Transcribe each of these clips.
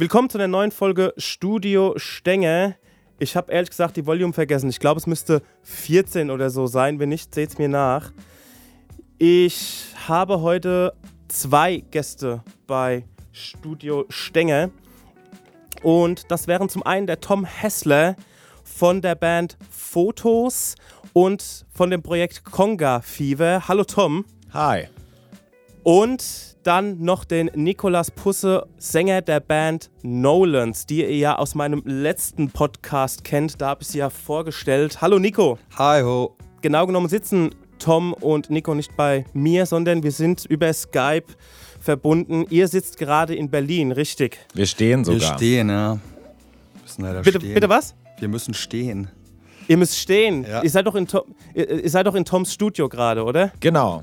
Willkommen zu der neuen Folge Studio Stenge. Ich habe ehrlich gesagt die Volume vergessen. Ich glaube, es müsste 14 oder so sein. Wenn nicht, seht es mir nach. Ich habe heute zwei Gäste bei Studio Stenge. Und das wären zum einen der Tom Hessler von der Band Fotos und von dem Projekt Conga Fever. Hallo Tom. Hi. Und dann noch den Nikolas Pusse, Sänger der Band Nolans, die ihr ja aus meinem letzten Podcast kennt. Da habe ich sie ja vorgestellt. Hallo Nico. Hi ho. Genau genommen sitzen Tom und Nico nicht bei mir, sondern wir sind über Skype verbunden. Ihr sitzt gerade in Berlin, richtig? Wir stehen sogar. Wir stehen, ja. Wir müssen leider bitte, stehen. bitte was? Wir müssen stehen. Ihr müsst stehen. Ja. Ihr, seid doch in Tom, ihr, ihr seid doch in Toms Studio gerade, oder? Genau.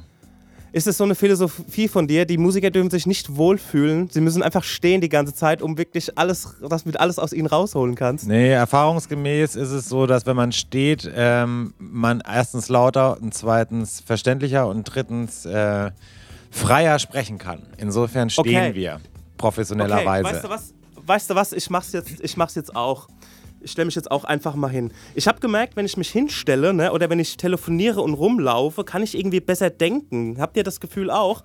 Ist es so eine Philosophie von dir? Die Musiker dürfen sich nicht wohlfühlen. Sie müssen einfach stehen die ganze Zeit, um wirklich alles, dass du alles aus ihnen rausholen kannst. Nee, erfahrungsgemäß ist es so, dass wenn man steht, ähm, man erstens lauter und zweitens verständlicher und drittens äh, freier sprechen kann. Insofern stehen Okay. wir Okay, professionellerweise. weißt du was? Weißt du was? Ich mach's jetzt, ich mach's jetzt auch. Ich stelle mich jetzt auch einfach mal hin. Ich habe gemerkt, wenn ich mich hinstelle ne, oder wenn ich telefoniere und rumlaufe, kann ich irgendwie besser denken. Habt ihr das Gefühl auch?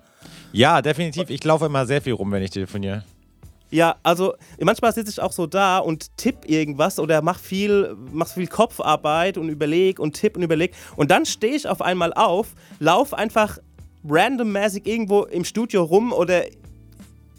Ja, definitiv. Ich laufe immer sehr viel rum, wenn ich telefoniere. Ja, also manchmal sitze ich auch so da und tipp irgendwas oder mach viel, mach viel Kopfarbeit und überleg und tipp und überleg. Und dann stehe ich auf einmal auf, lauf einfach randommäßig irgendwo im Studio rum oder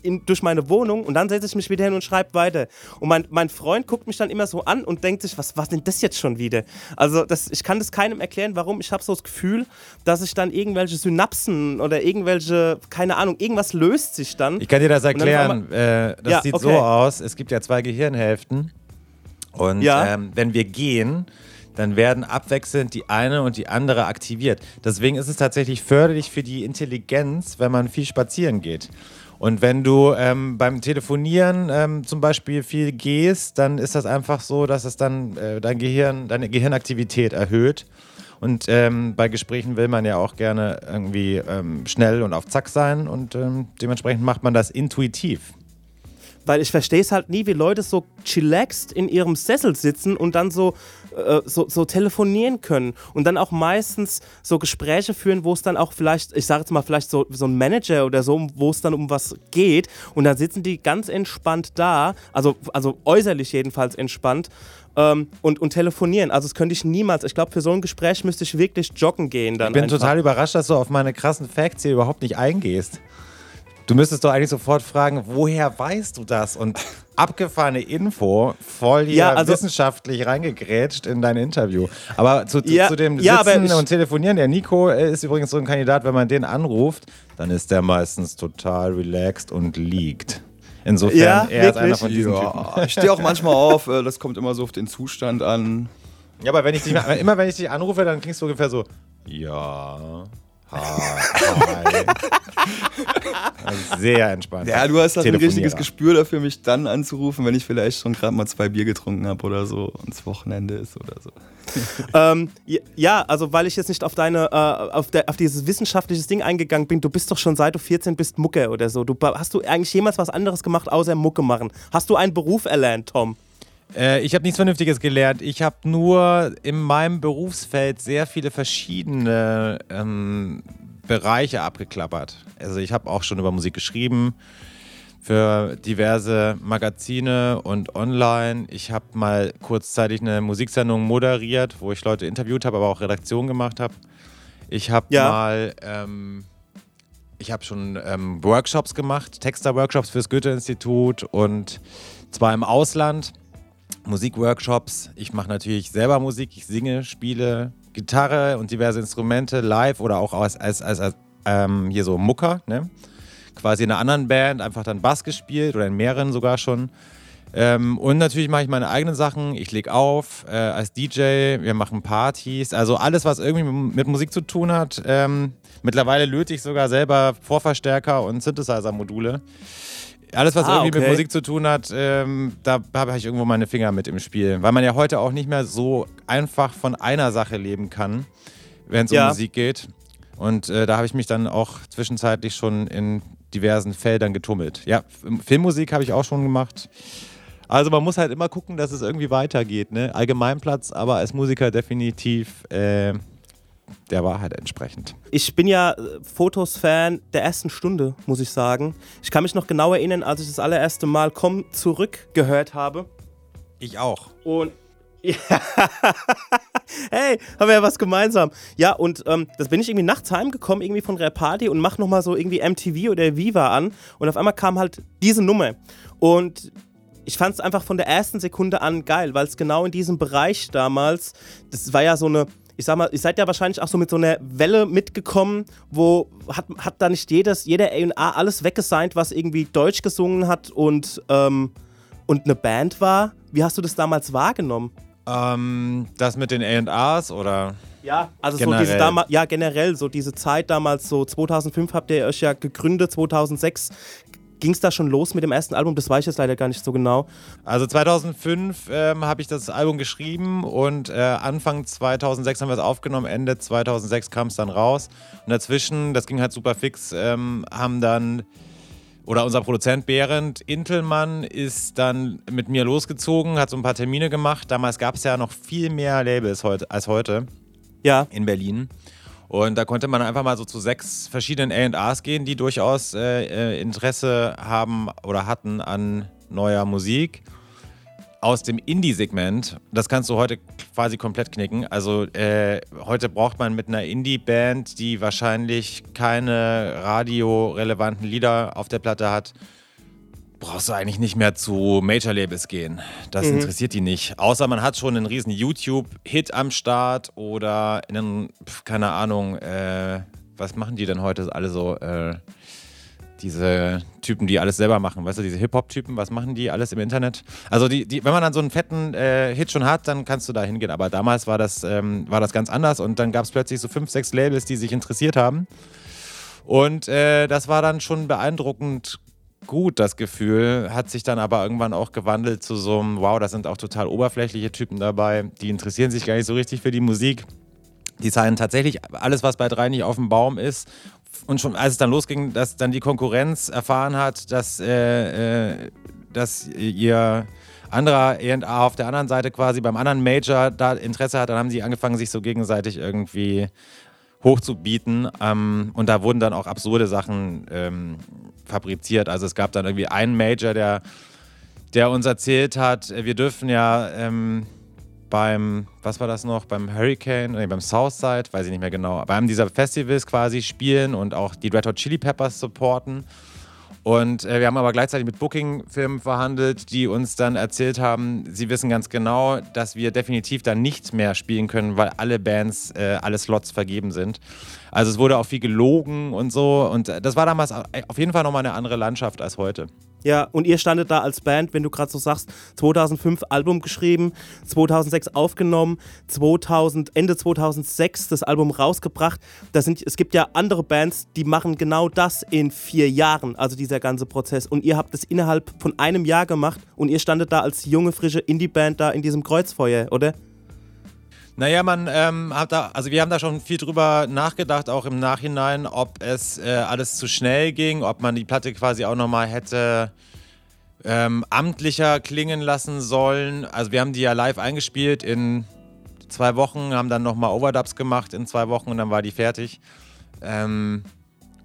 in, durch meine Wohnung und dann setze ich mich wieder hin und schreibe weiter. Und mein, mein Freund guckt mich dann immer so an und denkt sich, was war denn das jetzt schon wieder? Also das, ich kann das keinem erklären, warum. Ich habe so das Gefühl, dass ich dann irgendwelche Synapsen oder irgendwelche, keine Ahnung, irgendwas löst sich dann. Ich kann dir das erklären. Äh, das Ja, sieht okay. so aus. Es gibt ja zwei Gehirnhälften. Und Ja. ähm, wenn wir gehen, dann werden abwechselnd die eine und die andere aktiviert. Deswegen ist es tatsächlich förderlich für die Intelligenz, wenn man viel spazieren geht. Und wenn du ähm, beim Telefonieren ähm, zum Beispiel viel gehst, dann ist das einfach so, dass es dann äh, dein Gehirn, deine Gehirnaktivität erhöht. Und ähm, bei Gesprächen will man ja auch gerne irgendwie ähm, schnell und auf Zack sein und ähm, dementsprechend macht man das intuitiv. Weil ich verstehe es halt nie, wie Leute so chillaxed in ihrem Sessel sitzen und dann so, äh, so, so telefonieren können. Und dann auch meistens so Gespräche führen, wo es dann auch vielleicht, ich sage jetzt mal, vielleicht so, so ein Manager oder so, wo es dann um was geht. Und dann sitzen die ganz entspannt da, also, also äußerlich jedenfalls entspannt. Ähm, und, und telefonieren. Also das könnte ich niemals. Ich glaube, für so ein Gespräch müsste ich wirklich joggen gehen dann. Ich bin einfach. total überrascht, dass du auf meine krassen Facts hier überhaupt nicht eingehst. Du müsstest doch eigentlich sofort fragen, woher weißt du das? Und abgefahrene Info, voll hier Ja, also- wissenschaftlich reingegrätscht in dein Interview. Aber zu, Ja, zu dem ja, Sitzen ich- und Telefonieren, der Nico ist übrigens so ein Kandidat, wenn man den anruft, dann ist der meistens total relaxed und liegt. Insofern, Ja, er ist einer wirklich? von diesen Typen. Ja, ich stehe auch manchmal auf. äh, Das kommt immer so auf den Zustand an. Ja, aber wenn ich dich, immer wenn ich dich anrufe, dann klingst du ungefähr so, ja, hi. hi. Sehr entspannt. Ja, du hast halt ein richtiges. Gespür dafür, mich dann anzurufen, wenn ich vielleicht schon gerade mal zwei Bier getrunken habe oder so und es Wochenende ist oder so. Ähm, ja- also weil ich jetzt nicht auf deine, äh, auf, der, auf dieses wissenschaftliches Ding eingegangen bin, du bist doch schon seit du 14 bist Mucke oder so. Du, hast du eigentlich jemals was anderes gemacht, außer Mucke machen? Hast du einen Beruf erlernt, Tom? Äh, ich habe nichts Vernünftiges gelernt. Ich habe nur in meinem Berufsfeld sehr viele verschiedene ähm, Bereiche abgeklappert. Also ich habe auch schon über Musik geschrieben für diverse Magazine und online. Ich habe mal kurzzeitig eine Musiksendung moderiert, wo ich Leute interviewt habe, aber auch Redaktion gemacht habe. Ich habe Ja. mal ähm, ich habe schon ähm, Workshops gemacht, Texter-Workshops fürs Goethe-Institut und zwar im Ausland. Musikworkshops. Ich mache natürlich selber Musik. Ich singe, spiele Gitarre und diverse Instrumente live oder auch als, als, als, als ähm, hier so Mucker. Ne? Quasi in einer anderen Band einfach dann Bass gespielt oder in mehreren sogar schon. Ähm, und natürlich mache ich meine eigenen Sachen. Ich lege auf äh, als DJ, wir machen Partys. Also alles, was irgendwie mit, Musik zu tun hat. Ähm, mittlerweile löte ich sogar selber Vorverstärker und Synthesizer-Module. Alles, was Ah, irgendwie mit okay. Musik zu tun hat, ähm, da habe ich irgendwo meine Finger mit im Spiel. Weil man ja heute auch nicht mehr so einfach von einer Sache leben kann, wenn es Ja. um Musik geht. Und äh, da habe ich mich dann auch zwischenzeitlich schon in diversen Feldern getummelt. Ja, Filmmusik habe ich auch schon gemacht. Also man muss halt immer gucken, dass es irgendwie weitergeht. Ne? Allgemeinplatz, aber als Musiker definitiv äh, der Wahrheit entsprechend. Ich bin ja äh, Fotos-Fan der ersten Stunde, muss ich sagen. Ich kann mich noch genau erinnern, als ich das allererste Mal Komm zurück gehört habe. Ich auch. Und ja. hey, haben wir ja was gemeinsam. Ja, und ähm, das bin ich irgendwie nachts heimgekommen, irgendwie von der Party und mach nochmal so irgendwie MTV oder Viva an. Und auf einmal kam halt diese Nummer. Und ich fand es einfach von der ersten Sekunde an geil, weil es genau in diesem Bereich damals, das war ja so eine, ich sag mal, ihr seid ja wahrscheinlich auch so mit so einer Welle mitgekommen, wo hat, hat da nicht jedes, jeder A&A alles weggesigned, was irgendwie Deutsch gesungen hat und, ähm, und eine Band war. Wie hast du das damals wahrgenommen? Ähm, das mit den A&Rs oder? Ja, also generell. so diese ja generell so diese Zeit damals so 2005 habt ihr euch ja gegründet, 2006 ging es da schon los mit dem ersten Album? Das weiß ich jetzt leider gar nicht so genau. Also 2005 ähm, habe ich das Album geschrieben und äh, Anfang 2006 haben wir es aufgenommen, Ende 2006 kam es dann raus. Und dazwischen, das ging halt super fix, ähm, haben dann oder unser Produzent Behrend Intelmann ist dann mit mir losgezogen, hat so ein paar Termine gemacht. Damals gab es ja noch viel mehr Labels als heute ja. in Berlin. Und da konnte man einfach mal so zu sechs verschiedenen ARs gehen, die durchaus äh, äh, Interesse haben oder hatten an neuer Musik aus dem Indie-Segment. Das kannst du heute quasi komplett knicken. Also äh, heute braucht man mit einer Indie-Band, die wahrscheinlich keine radiorelevanten Lieder auf der Platte hat, brauchst du eigentlich nicht mehr zu Major-Labels gehen. Das mhm. interessiert die nicht. Außer man hat schon einen riesen YouTube-Hit am Start oder einen, keine Ahnung, äh, was machen die denn heute alle so? Äh, diese Typen, die alles selber machen, weißt du, diese Hip-Hop-Typen, was machen die alles im Internet? Also die, die, wenn man dann so einen fetten äh, Hit schon hat, dann kannst du da hingehen. Aber damals war das, ähm, war das ganz anders und dann gab es plötzlich so fünf, sechs Labels, die sich interessiert haben. Und äh, das war dann schon beeindruckend gut, das Gefühl, hat sich dann aber irgendwann auch gewandelt zu so einem, wow, da sind auch total oberflächliche Typen dabei, die interessieren sich gar nicht so richtig für die Musik. Die zeigen tatsächlich alles, was bei drei nicht auf dem Baum ist. Und schon als es dann losging, dass dann die Konkurrenz erfahren hat, dass, äh, äh, dass ihr anderer E&A auf der anderen Seite quasi beim anderen Major da Interesse hat, dann haben sie angefangen, sich so gegenseitig irgendwie hochzubieten. Ähm, und da wurden dann auch absurde Sachen ähm, fabriziert. Also es gab dann irgendwie einen Major, der, der uns erzählt hat, wir dürfen ja ähm, beim, was war das noch, beim Hurricane, nee, beim Southside, weiß ich nicht mehr genau, bei einem dieser Festivals quasi spielen und auch die Red Hot Chili Peppers supporten. Und äh, wir haben aber gleichzeitig mit Booking-Firmen verhandelt, die uns dann erzählt haben, sie wissen ganz genau, dass wir definitiv dann nicht mehr spielen können, weil alle Bands, äh, alle Slots vergeben sind. Also es wurde auch viel gelogen und so. Und das war damals auf jeden Fall nochmal eine andere Landschaft als heute. Ja, und ihr standet da als Band, wenn du gerade so sagst, 2005 Album geschrieben, 2006 aufgenommen, 2000, Ende 2006 das Album rausgebracht. Das sind, es gibt ja andere Bands, die machen genau das in vier Jahren, also dieser ganze Prozess. Und ihr habt es innerhalb von einem Jahr gemacht und ihr standet da als junge, frische Indie-Band da in diesem Kreuzfeuer, oder? Naja, man ähm, hat da, also wir haben da schon viel drüber nachgedacht, auch im Nachhinein, ob es äh, alles zu schnell ging, ob man die Platte quasi auch nochmal hätte ähm, amtlicher klingen lassen sollen. Also wir haben die ja live eingespielt in zwei Wochen, haben dann nochmal Overdubs gemacht in zwei Wochen und dann war die fertig. Ähm,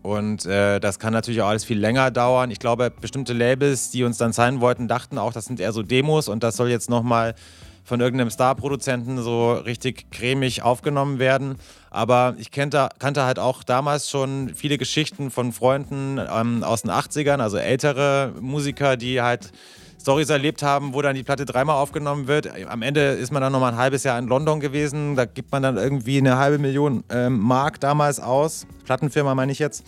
und äh, das kann natürlich auch alles viel länger dauern. Ich glaube, bestimmte Labels, die uns dann sein wollten, dachten auch, das sind eher so Demos und das soll jetzt nochmal von irgendeinem Star-Produzenten so richtig cremig aufgenommen werden. Aber ich kannte, kannte halt auch damals schon viele Geschichten von Freunden ähm, aus den 80ern, also ältere Musiker, die halt Stories erlebt haben, wo dann die Platte dreimal aufgenommen wird. Am Ende ist man dann nochmal ein halbes Jahr in London gewesen. Da gibt man dann irgendwie eine halbe Million ähm, Mark damals aus. Plattenfirma meine ich jetzt.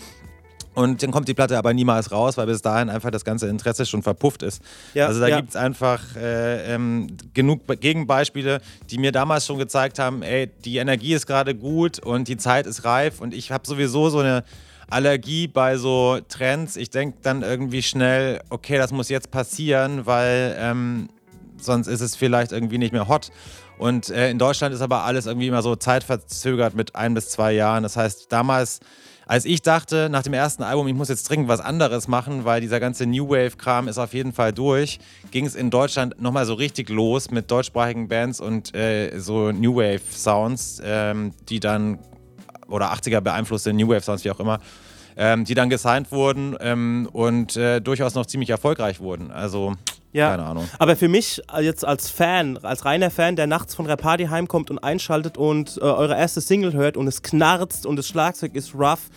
Und dann kommt die Platte aber niemals raus, weil bis dahin einfach das ganze Interesse schon verpufft ist. Ja, also da ja. gibt es einfach äh, ähm, genug Gegenbeispiele, die mir damals schon gezeigt haben, ey, die Energie ist gerade gut und die Zeit ist reif und ich habe sowieso so eine Allergie bei so Trends. Ich denke dann irgendwie schnell, okay, das muss jetzt passieren, weil ähm, sonst ist es vielleicht irgendwie nicht mehr hot. Und äh, in Deutschland ist aber alles irgendwie immer so zeitverzögert mit ein bis zwei Jahren. Das heißt, damals als ich dachte, nach dem ersten Album, ich muss jetzt dringend was anderes machen, weil dieser ganze New Wave-Kram ist auf jeden Fall durch, ging es in Deutschland nochmal so richtig los mit deutschsprachigen Bands und äh, so New Wave-Sounds, ähm, die dann, oder 80er beeinflusste New Wave-Sounds, wie auch immer, ähm, die dann gesigned wurden ähm, und äh, durchaus noch ziemlich erfolgreich wurden. Also ja. Keine Ahnung. Aber für mich äh, jetzt als Fan, als reiner Fan, der nachts von der Party heimkommt und einschaltet und äh, eure erste Single hört und es knarzt und das Schlagzeug ist rough,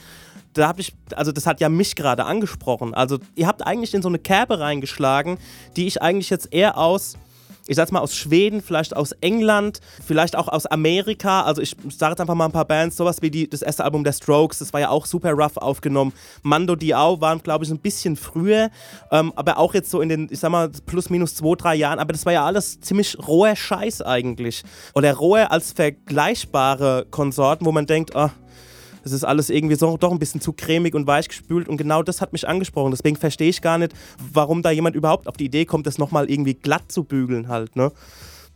da habe ich, also das hat ja mich gerade angesprochen. Also ihr habt eigentlich in so eine Kerbe reingeschlagen, die ich eigentlich jetzt eher aus ich sag's mal, aus Schweden, vielleicht aus England, vielleicht auch aus Amerika. Also ich sage jetzt einfach mal ein paar Bands, sowas wie die, das erste Album der Strokes, das war ja auch super rough aufgenommen. Mando Diao waren, glaube ich, ein bisschen früher, ähm, aber auch jetzt so in den, ich sag mal, plus minus zwei, drei Jahren. Aber das war ja alles ziemlich roher Scheiß eigentlich. Oder roher als vergleichbare Konsorten, wo man denkt, oh, es ist alles irgendwie so doch ein bisschen zu cremig und weich gespült und genau das hat mich angesprochen. Deswegen verstehe ich gar nicht, warum da jemand überhaupt auf die Idee kommt, das nochmal irgendwie glatt zu bügeln halt, ne?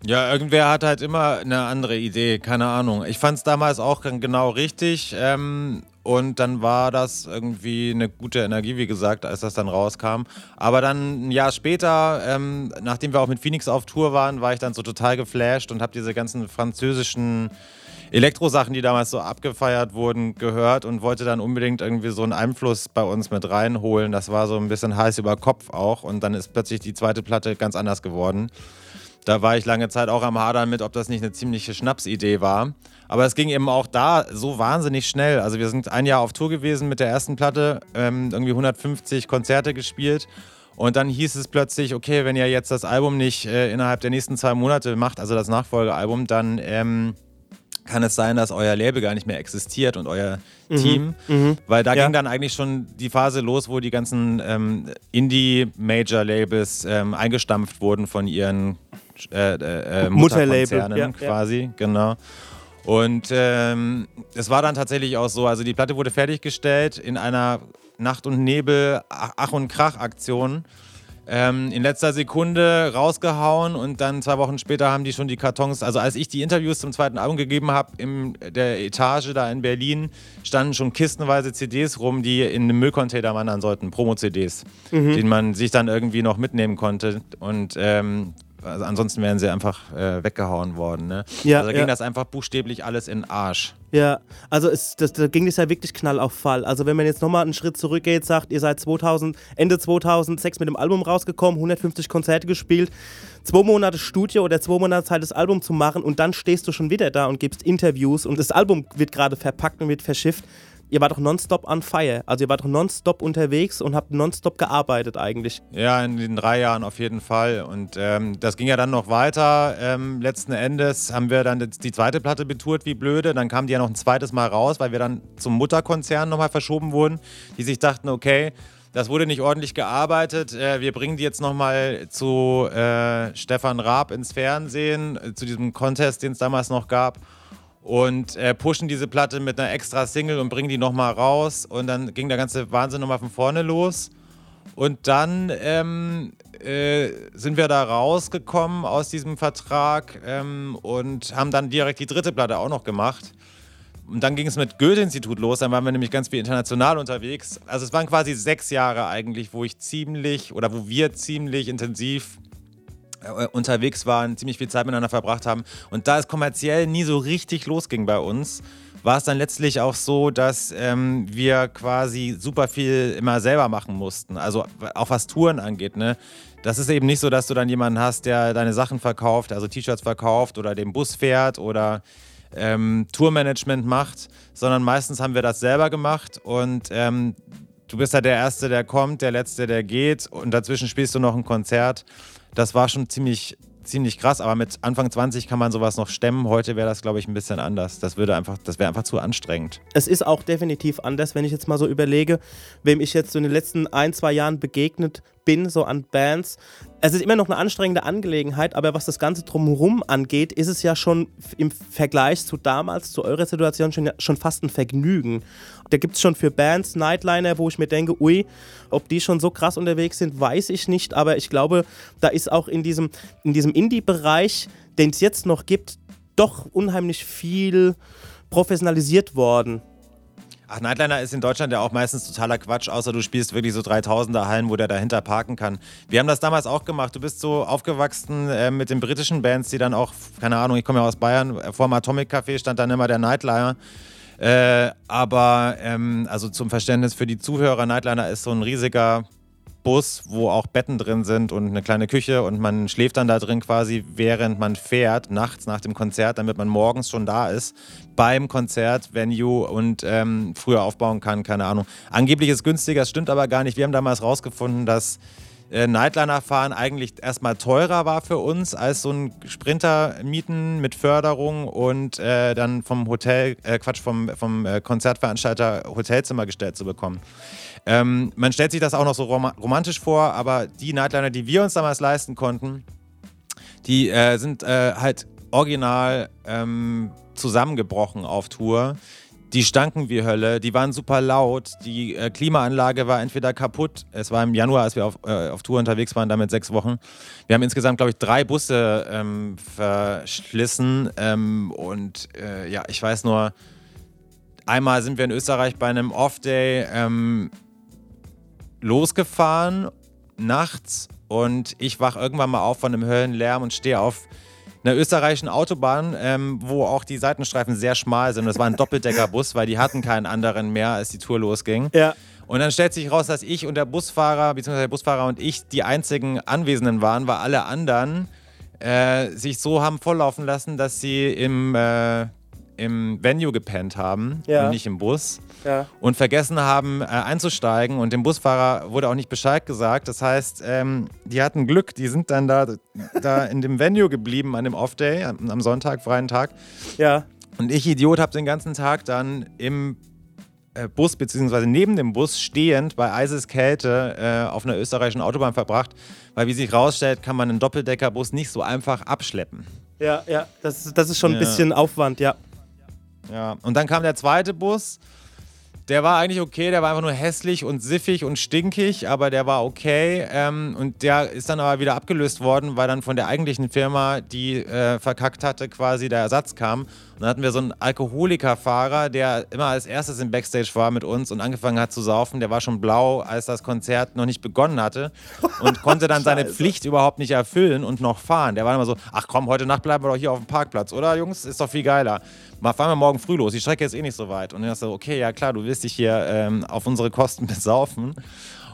Ja, irgendwer hat halt immer eine andere Idee, keine Ahnung. Ich fand es damals auch genau richtig ähm, und dann war das irgendwie eine gute Energie, wie gesagt, als das dann rauskam. Aber dann ein Jahr später, ähm, nachdem wir auch mit Phoenix auf Tour waren, war ich dann so total geflasht und habe diese ganzen französischen Elektrosachen, die damals so abgefeiert wurden, gehört und wollte dann unbedingt irgendwie so einen Einfluss bei uns mit reinholen. Das war so ein bisschen heiß über Kopf auch und dann ist plötzlich die zweite Platte ganz anders geworden. Da war ich lange Zeit auch am Hadern mit, ob das nicht eine ziemliche Schnapsidee war. Aber es ging eben auch da so wahnsinnig schnell. Also wir sind ein Jahr auf Tour gewesen mit der ersten Platte, ähm, irgendwie 150 Konzerte gespielt. Und dann hieß es plötzlich, okay, wenn ihr jetzt das Album nicht äh, innerhalb der nächsten zwei Monate macht, also das Nachfolgealbum, dann ähm, kann es sein, dass euer Label gar nicht mehr existiert und euer mhm. Team. Mhm. Weil da ja. ging dann eigentlich schon die Phase los, wo die ganzen ähm, Indie-Major-Labels ähm, eingestampft wurden von ihren äh, äh, äh Mutterkonzernen ja, quasi. Ja. Genau. Und ähm, es war dann tatsächlich auch so, also die Platte wurde fertiggestellt in einer Nacht- und Nebel-Ach- und Krach-Aktion ähm, in letzter Sekunde rausgehauen und dann zwei Wochen später haben die schon die Kartons, also als ich die Interviews zum zweiten Album gegeben habe, in der Etage da in Berlin, standen schon kistenweise CDs rum, die in einem Müllcontainer wandern sollten, Promo-CDs, mhm. die man sich dann irgendwie noch mitnehmen konnte und ähm, also ansonsten wären sie einfach äh, weggehauen worden. Ne? Ja, also da ging ja. das einfach buchstäblich alles in den Arsch. Ja, also es, das, da ging es ja wirklich knall auf Fall. Also wenn man jetzt nochmal einen Schritt zurückgeht, sagt, ihr seid 2000, Ende 2006 mit dem Album rausgekommen, 150 Konzerte gespielt, zwei Monate Studio oder zwei Monate Zeit, das Album zu machen und dann stehst du schon wieder da und gibst Interviews und das Album wird gerade verpackt und wird verschifft ihr wart doch nonstop on fire. Also ihr wart doch nonstop unterwegs und habt nonstop gearbeitet eigentlich. Ja, in den drei Jahren auf jeden Fall. Und ähm, das ging ja dann noch weiter. Ähm, letzten Endes haben wir dann die zweite Platte betourt wie blöde. Dann kam die ja noch ein zweites Mal raus, weil wir dann zum Mutterkonzern nochmal verschoben wurden, die sich dachten, okay, das wurde nicht ordentlich gearbeitet. Äh, wir bringen die jetzt nochmal zu äh, Stefan Raab ins Fernsehen, äh, zu diesem Contest, den es damals noch gab und äh, pushen diese Platte mit einer extra Single und bringen die nochmal raus. Und dann ging der ganze Wahnsinn nochmal von vorne los. Und dann ähm, äh, sind wir da rausgekommen aus diesem Vertrag ähm, und haben dann direkt die dritte Platte auch noch gemacht. Und dann ging es mit Goethe-Institut los, dann waren wir nämlich ganz viel international unterwegs. Also es waren quasi sechs Jahre eigentlich, wo ich ziemlich oder wo wir ziemlich intensiv äh, unterwegs waren, ziemlich viel Zeit miteinander verbracht haben. Und da es kommerziell nie so richtig losging bei uns, war es dann letztlich auch so, dass ähm, wir quasi super viel immer selber machen mussten. Also auch was Touren angeht. Ne? Das ist eben nicht so, dass du dann jemanden hast, der deine Sachen verkauft, also T-Shirts verkauft oder den Bus fährt oder ähm, Tourmanagement macht, sondern meistens haben wir das selber gemacht und ähm, du bist ja der Erste, der kommt, der Letzte, der geht und dazwischen spielst du noch ein Konzert das war schon ziemlich, ziemlich krass, aber mit Anfang 20 kann man sowas noch stemmen. Heute wäre das, glaube ich, ein bisschen anders. Das das wäre einfach zu anstrengend. Es ist auch definitiv anders, wenn ich jetzt mal so überlege, wem ich jetzt so in den letzten ein, zwei Jahren begegnet bin, so an Bands. Es ist immer noch eine anstrengende Angelegenheit, aber was das Ganze drumherum angeht, ist es ja schon im Vergleich zu damals, zu eurer Situation, schon, schon fast ein Vergnügen. Da gibt es schon für Bands Nightliner, wo ich mir denke, ui, ob die schon so krass unterwegs sind, weiß ich nicht, aber ich glaube, da ist auch in diesem, in diesem Indie-Bereich, den es jetzt noch gibt, doch unheimlich viel professionalisiert worden. Ach, Nightliner ist in Deutschland ja auch meistens totaler Quatsch, außer du spielst wirklich so 3000er Hallen, wo der dahinter parken kann. Wir haben das damals auch gemacht. Du bist so aufgewachsen äh, mit den britischen Bands, die dann auch, keine Ahnung, ich komme ja aus Bayern, vor dem Atomic Café stand dann immer der Nightliner. Äh, aber ähm, also zum Verständnis für die Zuhörer, Nightliner ist so ein riesiger Bus, wo auch Betten drin sind und eine kleine Küche und man schläft dann da drin quasi, während man fährt, nachts nach dem Konzert, damit man morgens schon da ist beim Konzert, Venue und ähm, früher aufbauen kann, keine Ahnung. Angeblich ist günstiger, das stimmt aber gar nicht. Wir haben damals rausgefunden, dass äh, Nightliner-Fahren eigentlich erstmal teurer war für uns, als so ein Sprinter mieten mit Förderung und äh, dann vom Hotel, äh, Quatsch, vom, vom äh, Konzertveranstalter Hotelzimmer gestellt zu bekommen. Ähm, man stellt sich das auch noch so rom romantisch vor, aber die Nightliner, die wir uns damals leisten konnten, die äh, sind äh, halt original ähm, zusammengebrochen auf Tour. Die stanken wie Hölle, die waren super laut, die äh, Klimaanlage war entweder kaputt. Es war im Januar, als wir auf, äh, auf Tour unterwegs waren, damit sechs Wochen. Wir haben insgesamt, glaube ich, drei Busse ähm, verschlissen. Ähm, und äh, ja, ich weiß nur, einmal sind wir in Österreich bei einem Off-Day ähm, losgefahren, nachts. Und ich wach irgendwann mal auf von einem Höllenlärm und stehe auf einer österreichischen Autobahn, ähm, wo auch die Seitenstreifen sehr schmal sind. Das war ein Doppeldeckerbus, weil die hatten keinen anderen mehr, als die Tour losging. Ja. Und dann stellt sich raus, dass ich und der Busfahrer, beziehungsweise der Busfahrer und ich die einzigen Anwesenden waren, weil alle anderen äh, sich so haben volllaufen lassen, dass sie im, äh, im Venue gepennt haben Ja. und nicht im Bus Ja. und vergessen haben äh, einzusteigen und dem Busfahrer wurde auch nicht Bescheid gesagt. Das heißt, ähm, die hatten Glück, die sind dann da, da in dem Venue geblieben an dem Off-Day, am, am Sonntag, freien Tag. Ja. Und ich, Idiot, habe den ganzen Tag dann im äh, Bus beziehungsweise neben dem Bus stehend bei eises Kälte äh, auf einer österreichischen Autobahn verbracht, weil wie sich rausstellt, kann man einen Doppeldeckerbus nicht so einfach abschleppen. Ja, ja. Das, das ist schon ein Ja. bisschen Aufwand, ja. Ja, und dann kam der zweite Bus. Der war eigentlich okay, der war einfach nur hässlich und siffig und stinkig, aber der war okay. Ähm, und der ist dann aber wieder abgelöst worden, weil dann von der eigentlichen Firma, die äh, verkackt hatte, quasi der Ersatz kam. Und dann hatten wir so einen Alkoholikerfahrer, der immer als erstes im Backstage war mit uns und angefangen hat zu saufen. Der war schon blau, als das Konzert noch nicht begonnen hatte und konnte dann seine Pflicht überhaupt nicht erfüllen und noch fahren. Der war immer so, ach komm, heute Nacht bleiben wir doch hier auf dem Parkplatz, oder Jungs? Ist doch viel geiler. Mal fahren wir morgen früh los. Die Strecke ist eh nicht so weit. Und dann hast du, okay, ja klar, du willst dich hier ähm, auf unsere Kosten besaufen.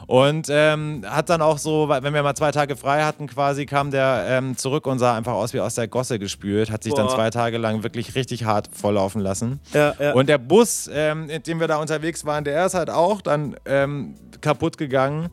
Und ähm, hat dann auch so, wenn wir mal zwei Tage frei hatten, quasi kam der ähm, zurück und sah einfach aus wie aus der Gosse gespült. Hat sich dann Boah. zwei Tage lang wirklich richtig hart volllaufen lassen. Ja, ja. Und der Bus, ähm, in dem wir da unterwegs waren, der ist halt auch dann ähm, kaputt gegangen.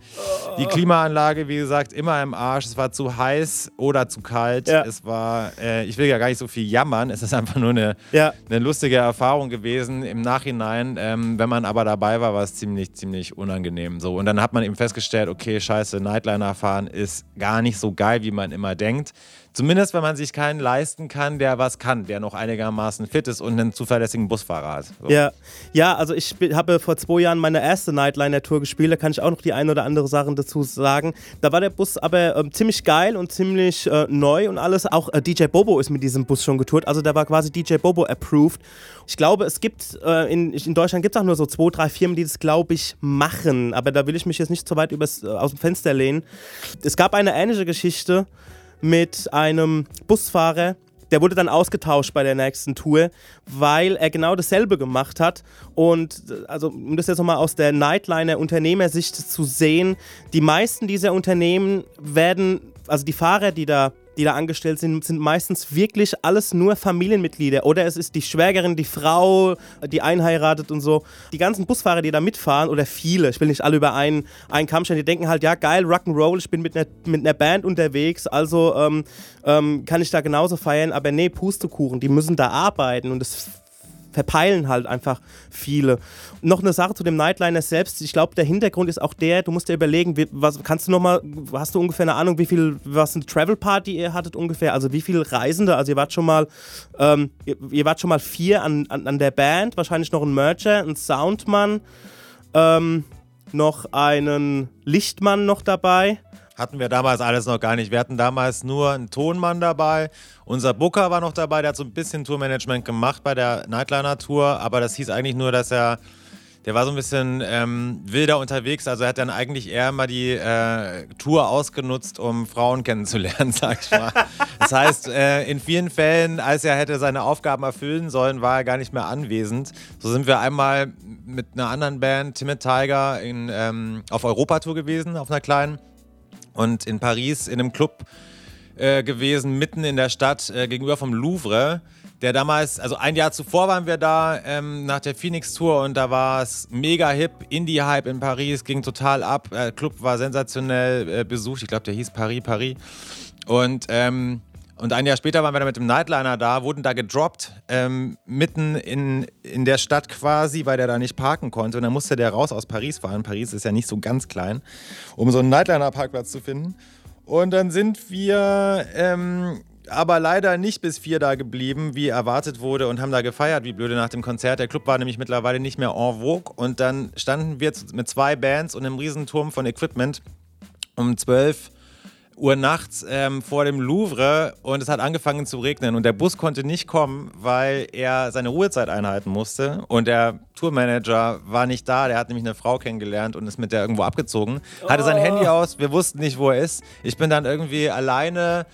Die Klimaanlage, wie gesagt, immer im Arsch. Es war zu heiß oder zu kalt. Ja. Es war, äh, ich will ja gar nicht so viel jammern. Es ist einfach nur eine, Ja. eine lustige Erfahrung gewesen im Nachhinein. Ähm, wenn man aber dabei war, war es ziemlich, ziemlich unangenehm. So. Und dann hat man eben festgestellt, okay, scheiße, Nightliner fahren ist gar nicht so geil, wie man immer denkt. Zumindest, wenn man sich keinen leisten kann, der was kann, der noch einigermaßen fit ist und einen zuverlässigen Busfahrer hat. So. Ja, ja, also ich habe vor zwei Jahren meine erste Nightliner-Tour gespielt, da kann ich auch noch die ein oder andere Sachen dazu sagen. Da war der Bus aber ähm, ziemlich geil und ziemlich äh, neu und alles. Auch äh, DJ Bobo ist mit diesem Bus schon getourt, also der war quasi DJ Bobo approved. Ich glaube, es gibt, äh, in, in Deutschland gibt es auch nur so zwei, drei Firmen, die das, glaube ich, machen, aber da will ich mich jetzt nicht so weit übers, äh, aus dem Fenster lehnen. Es gab eine ähnliche Geschichte mit einem Busfahrer, der wurde dann ausgetauscht bei der nächsten Tour, weil er genau dasselbe gemacht hat. Und also, um das jetzt nochmal aus der Nightliner-Unternehmersicht zu sehen, die meisten dieser Unternehmen werden, also die Fahrer, die da, die da angestellt sind, sind meistens wirklich alles nur Familienmitglieder. Oder es ist die Schwägerin, die Frau, die einheiratet und so. Die ganzen Busfahrer, die da mitfahren, oder viele, ich will nicht alle über einen, einen Kamm stellen, die denken halt, ja geil, Rock'n'Roll, ich bin mit einer, mit einer Band unterwegs, also ähm, ähm, kann ich da genauso feiern. Aber nee, Pustekuchen, die müssen da arbeiten und das verpeilen halt einfach viele. Noch eine Sache zu dem Nightliner selbst. Ich glaube, der Hintergrund ist auch der, du musst dir überlegen, wie, was kannst du nochmal, hast du ungefähr eine Ahnung, wie viel, was eine Travel Party ihr hattet ungefähr? Also wie viele Reisende? Also ihr wart schon mal, ähm, ihr, ihr wart schon mal vier an, an, an der Band, wahrscheinlich noch ein Mercher, ein Soundmann, ähm, noch einen Lichtmann noch dabei. Hatten wir damals alles noch gar nicht. Wir hatten damals nur einen Tonmann dabei. Unser Booker war noch dabei, der hat so ein bisschen Tourmanagement gemacht bei der Nightliner-Tour, aber das hieß eigentlich nur, dass er der war so ein bisschen ähm, wilder unterwegs. Also er hat dann eigentlich eher mal die äh, Tour ausgenutzt, um Frauen kennenzulernen, sag ich mal. das heißt, äh, in vielen Fällen, als er hätte seine Aufgaben erfüllen sollen, war er gar nicht mehr anwesend. So sind wir einmal mit einer anderen Band, Timid Tiger, in, ähm, auf Europatour gewesen, auf einer kleinen. Und in Paris in einem Club äh, gewesen, mitten in der Stadt, äh, gegenüber vom Louvre der damals, also ein Jahr zuvor waren wir da ähm, nach der Phoenix-Tour und da war es mega hip, Indie-Hype in Paris, ging total ab. Äh, Club war sensationell äh, besucht, ich glaube, der hieß Paris, Paris. Und, ähm, und ein Jahr später waren wir da mit dem Nightliner da, wurden da gedroppt, ähm, mitten in, in der Stadt quasi, weil der da nicht parken konnte. Und dann musste der raus aus Paris fahren. Paris ist ja nicht so ganz klein, um so einen Nightliner-Parkplatz zu finden. Und dann sind wir ähm, aber leider nicht bis vier da geblieben, wie erwartet wurde, und haben da gefeiert, wie blöde nach dem Konzert. Der Club war nämlich mittlerweile nicht mehr en vogue. Und dann standen wir mit zwei Bands und einem Riesenturm von Equipment um 12 Uhr nachts ähm, vor dem Louvre und es hat angefangen zu regnen und der Bus konnte nicht kommen, weil er seine Ruhezeit einhalten musste und der Tourmanager war nicht da, der hat nämlich eine Frau kennengelernt und ist mit der irgendwo abgezogen, hatte sein oh. Handy aus, wir wussten nicht, wo er ist. Ich bin dann irgendwie alleine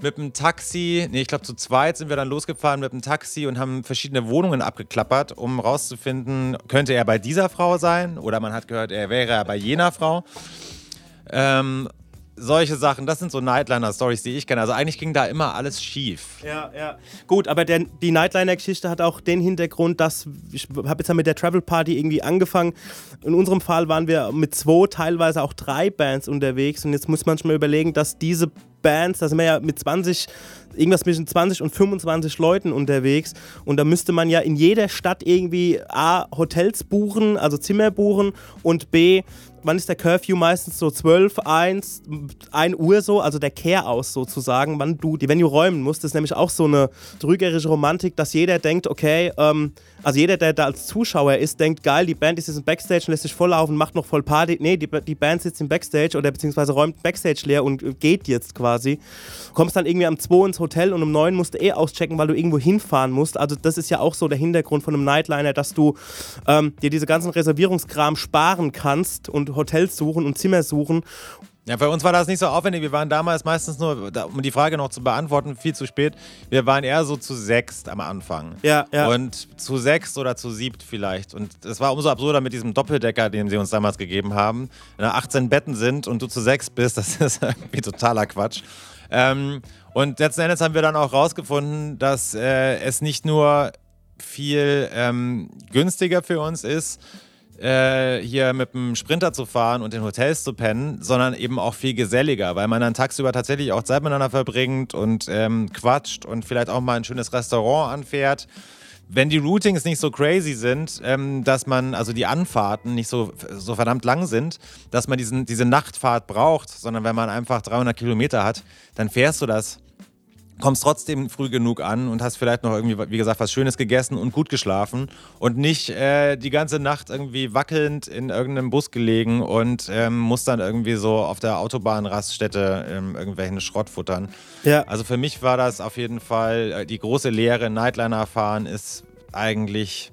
mit dem Taxi, nee, ich glaube zu zweit sind wir dann losgefahren mit dem Taxi und haben verschiedene Wohnungen abgeklappert, um rauszufinden, könnte er bei dieser Frau sein oder man hat gehört, er wäre bei jener Frau. Ähm, solche Sachen, das sind so Nightliner-Stories, die ich kenne. Also eigentlich ging da immer alles schief. Ja, ja. Gut, aber der, die Nightliner-Geschichte hat auch den Hintergrund, dass ich habe jetzt mit der Travel Party irgendwie angefangen. In unserem Fall waren wir mit zwei, teilweise auch drei Bands unterwegs und jetzt muss man schon mal überlegen, dass diese Bands, da sind wir ja mit 20, irgendwas zwischen 20 und 25 Leuten unterwegs und da müsste man ja in jeder Stadt irgendwie A, Hotels buchen, also Zimmer buchen und B, wann ist der Curfew meistens so 12, 1, 1 Uhr so, also der Care aus sozusagen, wann du die Venue räumen musst. Das ist nämlich auch so eine trügerische Romantik, dass jeder denkt, okay, ähm, also jeder, der da als Zuschauer ist, denkt, geil, die Band ist jetzt im Backstage und lässt sich volllaufen, macht noch voll Party. Nee, die, die Band sitzt im Backstage oder beziehungsweise räumt Backstage leer und geht jetzt quasi. Kommst dann irgendwie am 2 ins Hotel und um 9 musst du eh auschecken, weil du irgendwo hinfahren musst. Also das ist ja auch so der Hintergrund von einem Nightliner, dass du ähm, dir diese ganzen Reservierungskram sparen kannst und Hotels suchen und Zimmer suchen ja, für uns war das nicht so aufwendig. Wir waren damals meistens nur, um die Frage noch zu beantworten, viel zu spät. Wir waren eher so zu sechst am Anfang. Ja, ja. Und zu sechst oder zu siebt vielleicht. Und es war umso absurder mit diesem Doppeldecker, den sie uns damals gegeben haben. Wenn da 18 Betten sind und du zu sechs bist, das ist irgendwie totaler Quatsch. Ähm, und letzten Endes haben wir dann auch rausgefunden, dass äh, es nicht nur viel ähm, günstiger für uns ist, äh, hier mit dem Sprinter zu fahren und in Hotels zu pennen, sondern eben auch viel geselliger, weil man dann tagsüber tatsächlich auch Zeit miteinander verbringt und ähm, quatscht und vielleicht auch mal ein schönes Restaurant anfährt. Wenn die Routings nicht so crazy sind, ähm, dass man, also die Anfahrten nicht so, so verdammt lang sind, dass man diesen, diese Nachtfahrt braucht, sondern wenn man einfach 300 Kilometer hat, dann fährst du das kommst trotzdem früh genug an und hast vielleicht noch irgendwie, wie gesagt, was Schönes gegessen und gut geschlafen und nicht äh, die ganze Nacht irgendwie wackelnd in irgendeinem Bus gelegen und ähm, musst dann irgendwie so auf der Autobahnraststätte ähm, irgendwelchen Schrott futtern. Ja. Also für mich war das auf jeden Fall äh, die große Lehre. Nightliner fahren ist eigentlich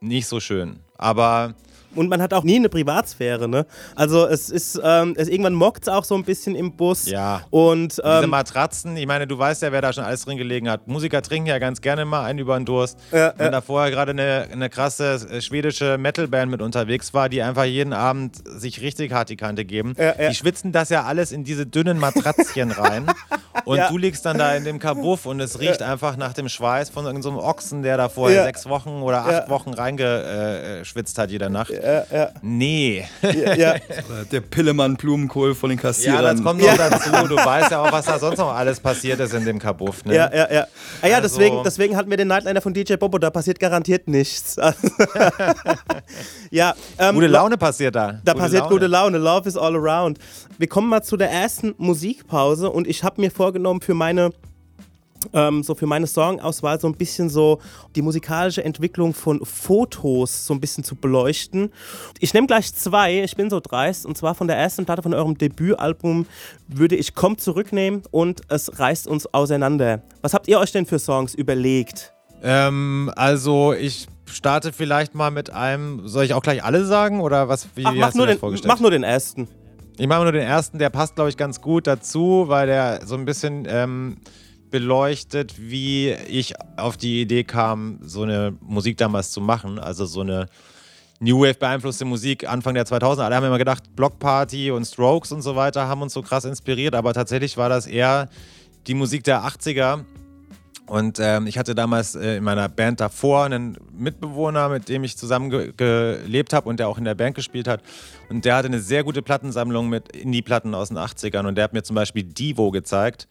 nicht so schön. Aber und man hat auch nie eine Privatsphäre, ne? Also es ist, ähm, es, irgendwann mockt es auch so ein bisschen im Bus. Ja. Und ähm, diese Matratzen, ich meine, du weißt ja, wer da schon alles drin gelegen hat. Musiker trinken ja ganz gerne mal einen über den Durst. Ja, Wenn ja. da vorher gerade eine, eine krasse äh, schwedische Metalband mit unterwegs war, die einfach jeden Abend sich richtig hart die Kante geben. Ja, ja. Die schwitzen das ja alles in diese dünnen Matratzchen rein. Und du liegst dann da in dem Kabuff und es riecht einfach nach dem Schweiß von irgendeinem so Ochsen, der da vorher sechs Wochen oder acht Wochen reingeschwitzt hat jede Nacht ja, ja. Nee. Ja, ja. Der Pillemann Blumenkohl von den Kassierern. Ja, das kommt noch dazu. Du weißt ja auch, was da sonst noch alles passiert ist in dem Kabuff. Ne? Ja, ja, ja. Ah, ja, also, deswegen, deswegen hatten wir den Nightliner von DJ Bobo. Da passiert garantiert nichts. ja, ähm, gute Laune passiert da. Da gute passiert Laune. gute Laune. Love is all around. Wir kommen mal zu der ersten Musikpause und ich habe mir vorgenommen für meine ähm, so für meine Songauswahl so ein bisschen so die musikalische Entwicklung von Fotos so ein bisschen zu beleuchten. Ich nehme gleich zwei, ich bin so dreist, und zwar von der ersten Platte von eurem Debütalbum würde ich Komm zurücknehmen und es reißt uns auseinander. Was habt ihr euch denn für Songs überlegt? Ähm, also ich starte vielleicht mal mit einem. Soll ich auch gleich alle sagen oder was? Wie, Ach, mach, hast du nur das den, vorgestellt? mach nur den ersten. Ich mache nur den ersten, der passt, glaube ich, ganz gut dazu, weil der so ein bisschen ähm, beleuchtet, wie ich auf die Idee kam, so eine Musik damals zu machen. Also so eine New Wave beeinflusste Musik Anfang der 2000er. Alle haben immer gedacht, Block Party und Strokes und so weiter haben uns so krass inspiriert, aber tatsächlich war das eher die Musik der 80er. Und ähm, ich hatte damals äh, in meiner Band davor einen Mitbewohner, mit dem ich zusammen ge gelebt habe und der auch in der Band gespielt hat. Und der hatte eine sehr gute Plattensammlung mit Indie-Platten aus den 80ern. Und der hat mir zum Beispiel Divo gezeigt.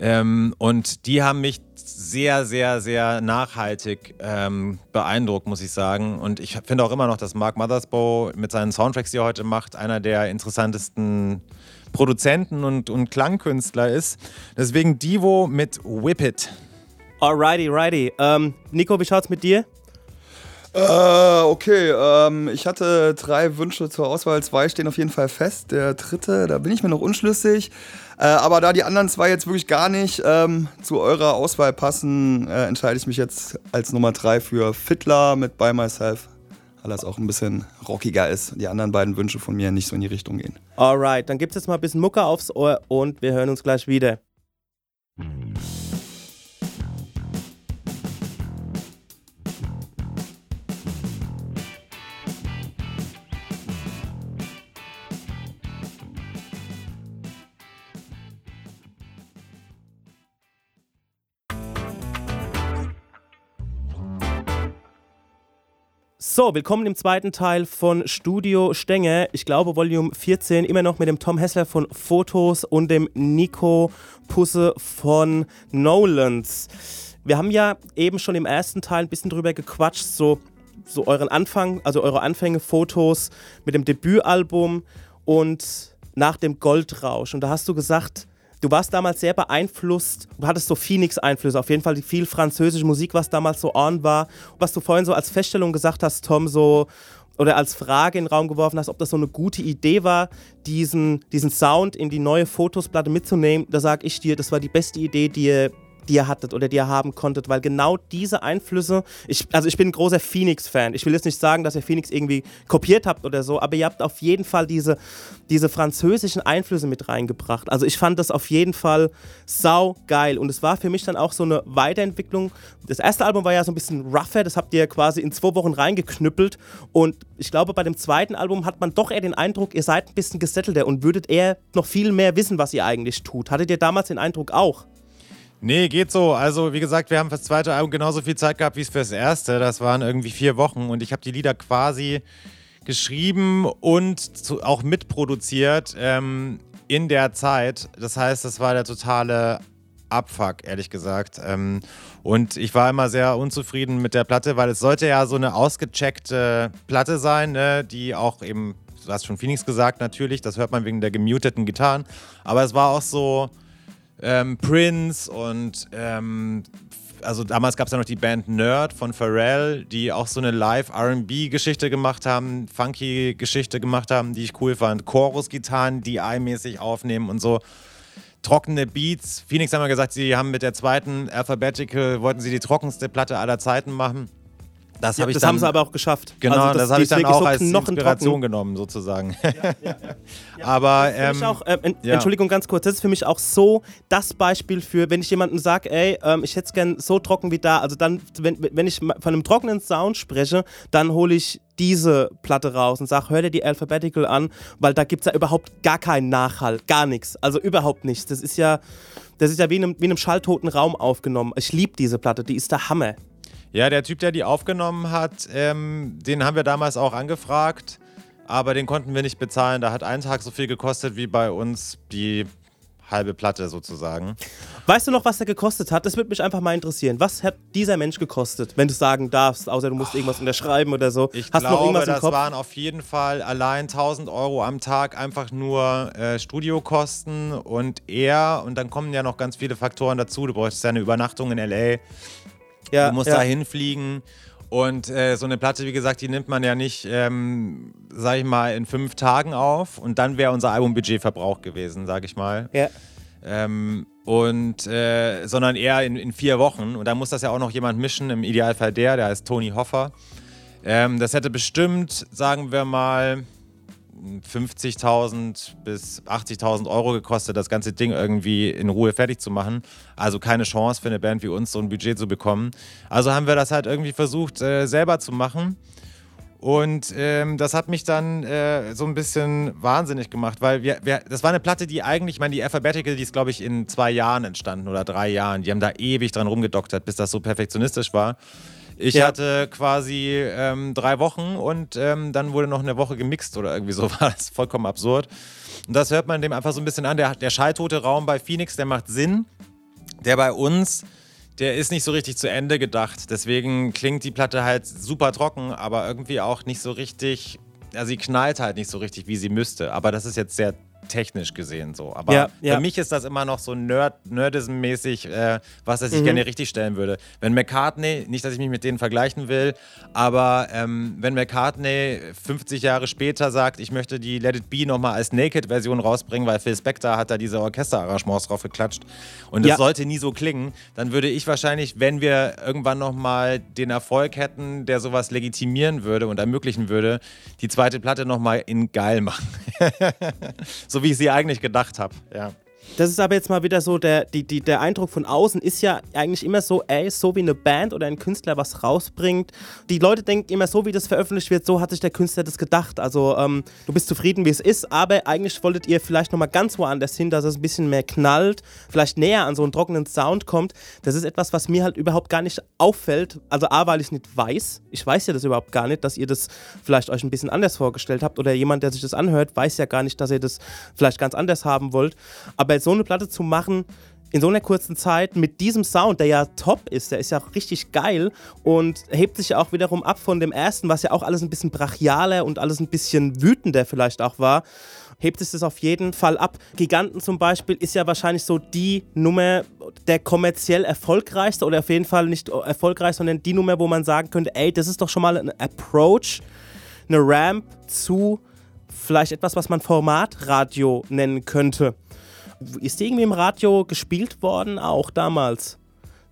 Ähm, und die haben mich sehr, sehr, sehr nachhaltig ähm, beeindruckt, muss ich sagen. Und ich finde auch immer noch, dass Mark Mothersbaugh mit seinen Soundtracks, die er heute macht, einer der interessantesten Produzenten und, und Klangkünstler ist. Deswegen Divo mit Whip It. Alrighty, righty. Ähm, Nico, wie schaut's mit dir? Äh, okay, ähm, ich hatte drei Wünsche zur Auswahl. Zwei stehen auf jeden Fall fest. Der dritte, da bin ich mir noch unschlüssig. Äh, aber da die anderen zwei jetzt wirklich gar nicht ähm, zu eurer Auswahl passen, äh, entscheide ich mich jetzt als Nummer drei für Fiddler mit By Myself. Weil das auch ein bisschen rockiger ist. Die anderen beiden Wünsche von mir nicht so in die Richtung gehen. Alright, dann gibt's jetzt mal ein bisschen Mucke aufs Ohr und wir hören uns gleich wieder. So, willkommen im zweiten Teil von Studio Stenge. Ich glaube, Volume 14, immer noch mit dem Tom Hessler von Fotos und dem Nico Pusse von Nolans. Wir haben ja eben schon im ersten Teil ein bisschen drüber gequatscht, so, so euren Anfang, also eure Anfänge, Fotos mit dem Debütalbum und nach dem Goldrausch. Und da hast du gesagt, du warst damals sehr beeinflusst, du hattest so Phoenix-Einflüsse, auf jeden Fall viel französische Musik, was damals so on war. Was du vorhin so als Feststellung gesagt hast, Tom, so oder als Frage in den Raum geworfen hast, ob das so eine gute Idee war, diesen, diesen Sound in die neue Fotosplatte mitzunehmen, da sage ich dir, das war die beste Idee, die ihr die ihr hattet oder die ihr haben konntet, weil genau diese Einflüsse, ich, also ich bin ein großer Phoenix-Fan. Ich will jetzt nicht sagen, dass ihr Phoenix irgendwie kopiert habt oder so, aber ihr habt auf jeden Fall diese, diese französischen Einflüsse mit reingebracht. Also ich fand das auf jeden Fall sau geil und es war für mich dann auch so eine Weiterentwicklung. Das erste Album war ja so ein bisschen rougher, das habt ihr quasi in zwei Wochen reingeknüppelt und ich glaube, bei dem zweiten Album hat man doch eher den Eindruck, ihr seid ein bisschen gesettelter und würdet eher noch viel mehr wissen, was ihr eigentlich tut. Hattet ihr damals den Eindruck auch? Nee, geht so. Also, wie gesagt, wir haben fürs zweite Album genauso viel Zeit gehabt wie fürs erste. Das waren irgendwie vier Wochen und ich habe die Lieder quasi geschrieben und zu, auch mitproduziert ähm, in der Zeit. Das heißt, das war der totale Abfuck, ehrlich gesagt. Ähm, und ich war immer sehr unzufrieden mit der Platte, weil es sollte ja so eine ausgecheckte Platte sein, ne, die auch eben, du hast schon Phoenix gesagt, natürlich, das hört man wegen der gemuteten Gitarren. Aber es war auch so ähm, Prince und ähm, also damals gab es ja noch die Band Nerd von Pharrell, die auch so eine Live-RB-Geschichte gemacht haben, funky Geschichte gemacht haben, die ich cool fand. Chorus-Gitarren, die mäßig aufnehmen und so. Trockene Beats. Phoenix haben wir gesagt, sie haben mit der zweiten Alphabetical, wollten sie die trockenste Platte aller Zeiten machen. Das, Ja, hab das dann, haben sie aber auch geschafft. Genau, Also das, die habe ich dann auch so als. Inspiration genommen, sozusagen. Ja, Aber das für mich ähm, auch, ähm, en- ja. Entschuldigung, ganz kurz, das ist für mich auch so das Beispiel für, wenn ich jemandem sage, ey, ähm, ich hätte es gern so trocken wie da, also dann, wenn, wenn ich von einem trockenen Sound spreche, dann hole ich diese Platte raus und sage, hör dir die Alphabetical an, weil da gibt es ja überhaupt gar keinen Nachhall, gar nichts, also überhaupt nichts. Das ist ja, das ist ja wie in einem, wie in einem schalltoten Raum aufgenommen. Ich liebe diese Platte, die ist der Hammer. Ja, der Typ, der die aufgenommen hat, ähm, den haben wir damals auch angefragt, aber den konnten wir nicht bezahlen. Da hat ein Tag so viel gekostet wie bei uns die halbe Platte sozusagen. Weißt du noch, was der gekostet hat? Das würde mich einfach mal interessieren. Was hat dieser Mensch gekostet, wenn du sagen darfst, außer du musst irgendwas unterschreiben oder so? Ich Hast du noch glaube, irgendwas das waren auf jeden Fall allein 1000 Euro am Tag einfach nur äh, Studiokosten und er und dann kommen ja noch ganz viele Faktoren dazu. Du bräuchtest ja eine Übernachtung in L.A., ja, du musst ja. da hinfliegen. Und äh, so eine Platte, wie gesagt, die nimmt man ja nicht, ähm, sag ich mal, in fünf Tagen auf. Und dann wäre unser Albumbudget verbraucht gewesen, sag ich mal. Ja. Ähm, und äh, sondern eher in, in, vier Wochen. Und da muss das ja auch noch jemand mischen, im Idealfall der, der heißt Tony Hoffer. Ähm, das hätte bestimmt, sagen wir mal, 50.000 bis 80.000 Euro gekostet, das ganze Ding irgendwie in Ruhe fertig zu machen. Also keine Chance für eine Band wie uns, so ein Budget zu bekommen. Also haben wir das halt irgendwie versucht, äh, selber zu machen. Und ähm, das hat mich dann äh, so ein bisschen wahnsinnig gemacht, weil wir, wir, das war eine Platte, die eigentlich, ich meine, die Alphabetical, die ist, glaube ich, in zwei Jahren entstanden oder drei Jahren. Die haben da ewig dran rumgedoktert, bis das so perfektionistisch war. Ich ja. hatte quasi ähm, drei Wochen und ähm, dann wurde noch eine Woche gemixt oder irgendwie so war das vollkommen absurd. Und das hört man dem einfach so ein bisschen an. Der, der schalltote Raum bei Phoenix, der macht Sinn. Der bei uns, der ist nicht so richtig zu Ende gedacht. Deswegen klingt die Platte halt super trocken, aber irgendwie auch nicht so richtig. Also sie knallt halt nicht so richtig, wie sie müsste. Aber das ist jetzt sehr technisch gesehen so. Aber ja, ja. für mich ist das immer noch so Nerd, Nerdism-mäßig, äh, was er sich mhm. gerne richtig stellen würde. Wenn McCartney, nicht, dass ich mich mit denen vergleichen will, aber ähm, wenn McCartney 50 Jahre später sagt, ich möchte die Let It Be nochmal als Naked-Version rausbringen, weil Phil Spector hat da diese Orchesterarrangements drauf geklatscht und es ja. sollte nie so klingen, dann würde ich wahrscheinlich, wenn wir irgendwann nochmal den Erfolg hätten, der sowas legitimieren würde und ermöglichen würde, die zweite Platte nochmal in geil machen. so wie ich sie eigentlich gedacht habe. Ja. Das ist aber jetzt mal wieder so, der, die, die, der Eindruck von außen ist ja eigentlich immer so, ey, so wie eine Band oder ein Künstler was rausbringt. Die Leute denken immer, so wie das veröffentlicht wird, so hat sich der Künstler das gedacht. Also ähm, du bist zufrieden, wie es ist, aber eigentlich wolltet ihr vielleicht nochmal ganz woanders hin, dass es ein bisschen mehr knallt, vielleicht näher an so einen trockenen Sound kommt. Das ist etwas, was mir halt überhaupt gar nicht auffällt. Also A, weil ich es nicht weiß. Ich weiß ja das überhaupt gar nicht, dass ihr das vielleicht euch ein bisschen anders vorgestellt habt oder jemand, der sich das anhört, weiß ja gar nicht, dass ihr das vielleicht ganz anders haben wollt. Aber so eine Platte zu machen, in so einer kurzen Zeit mit diesem Sound, der ja top ist, der ist ja richtig geil und hebt sich ja auch wiederum ab von dem ersten, was ja auch alles ein bisschen brachialer und alles ein bisschen wütender vielleicht auch war, hebt sich das auf jeden Fall ab. Giganten zum Beispiel ist ja wahrscheinlich so die Nummer, der kommerziell erfolgreichste oder auf jeden Fall nicht erfolgreich, sondern die Nummer, wo man sagen könnte, ey, das ist doch schon mal ein Approach, eine Ramp zu vielleicht etwas, was man Formatradio nennen könnte. Ist die irgendwie im Radio gespielt worden, auch damals?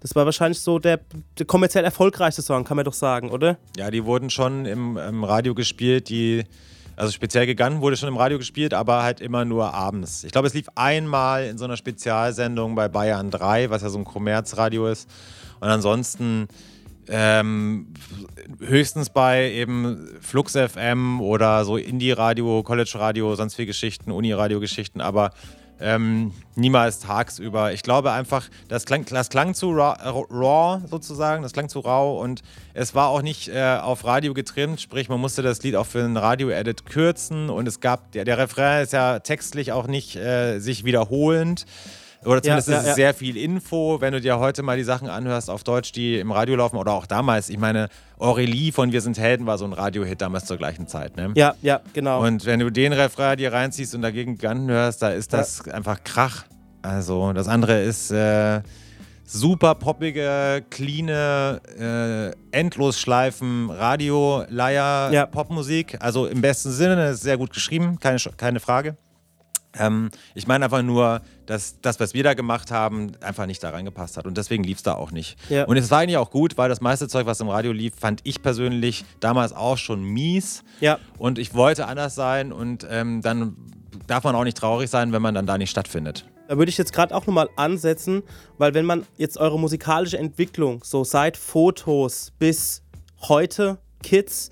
Das war wahrscheinlich so der, der, kommerziell erfolgreichste Song, kann man doch sagen, oder? Ja, die wurden schon im, im Radio gespielt. Die, also speziell Giganten wurde schon im Radio gespielt, aber halt immer nur abends. Ich glaube, es lief einmal in so einer Spezialsendung bei Bayern 3, was ja so ein Kommerzradio ist. Und ansonsten ähm, höchstens bei eben Flux FM oder so Indie-Radio, College-Radio, sonst viel Geschichten, Uni-Radio-Geschichten, aber ähm, niemals tagsüber. Ich glaube einfach, das klang, das klang zu raw, raw, sozusagen, das klang zu rau und es war auch nicht äh, auf Radio getrimmt, sprich man musste das Lied auch für einen Radio-Edit kürzen und es gab, der, der Refrain ist ja textlich auch nicht äh, sich wiederholend. Oder zumindest ja, ist es ja. sehr viel Info, wenn du dir heute mal die Sachen anhörst auf Deutsch, die im Radio laufen oder auch damals. Ich meine, Aurelie von Wir sind Helden war so ein Radiohit damals zur gleichen Zeit. Ne? Ja, ja, genau. Und wenn du den Refrain dir reinziehst und dagegen Giganten hörst, da ist das ja. einfach Krach. Also das andere ist äh, super poppige, clean, äh, Endlosschleifen, Radio, Leier, ja. Popmusik. Also im besten Sinne, ist sehr gut geschrieben, keine, keine Frage. Ähm, ich meine einfach nur, dass das, was wir da gemacht haben, einfach nicht da reingepasst hat. Und deswegen lief es da auch nicht. Ja. Und es war eigentlich auch gut, weil das meiste Zeug, was im Radio lief, fand ich persönlich damals auch schon mies. Ja. Und ich wollte anders sein. Und ähm, dann darf man auch nicht traurig sein, wenn man dann da nicht stattfindet. Da würde ich jetzt gerade auch nochmal ansetzen, weil wenn man jetzt eure musikalische Entwicklung, so seit Fotos bis heute, Kids,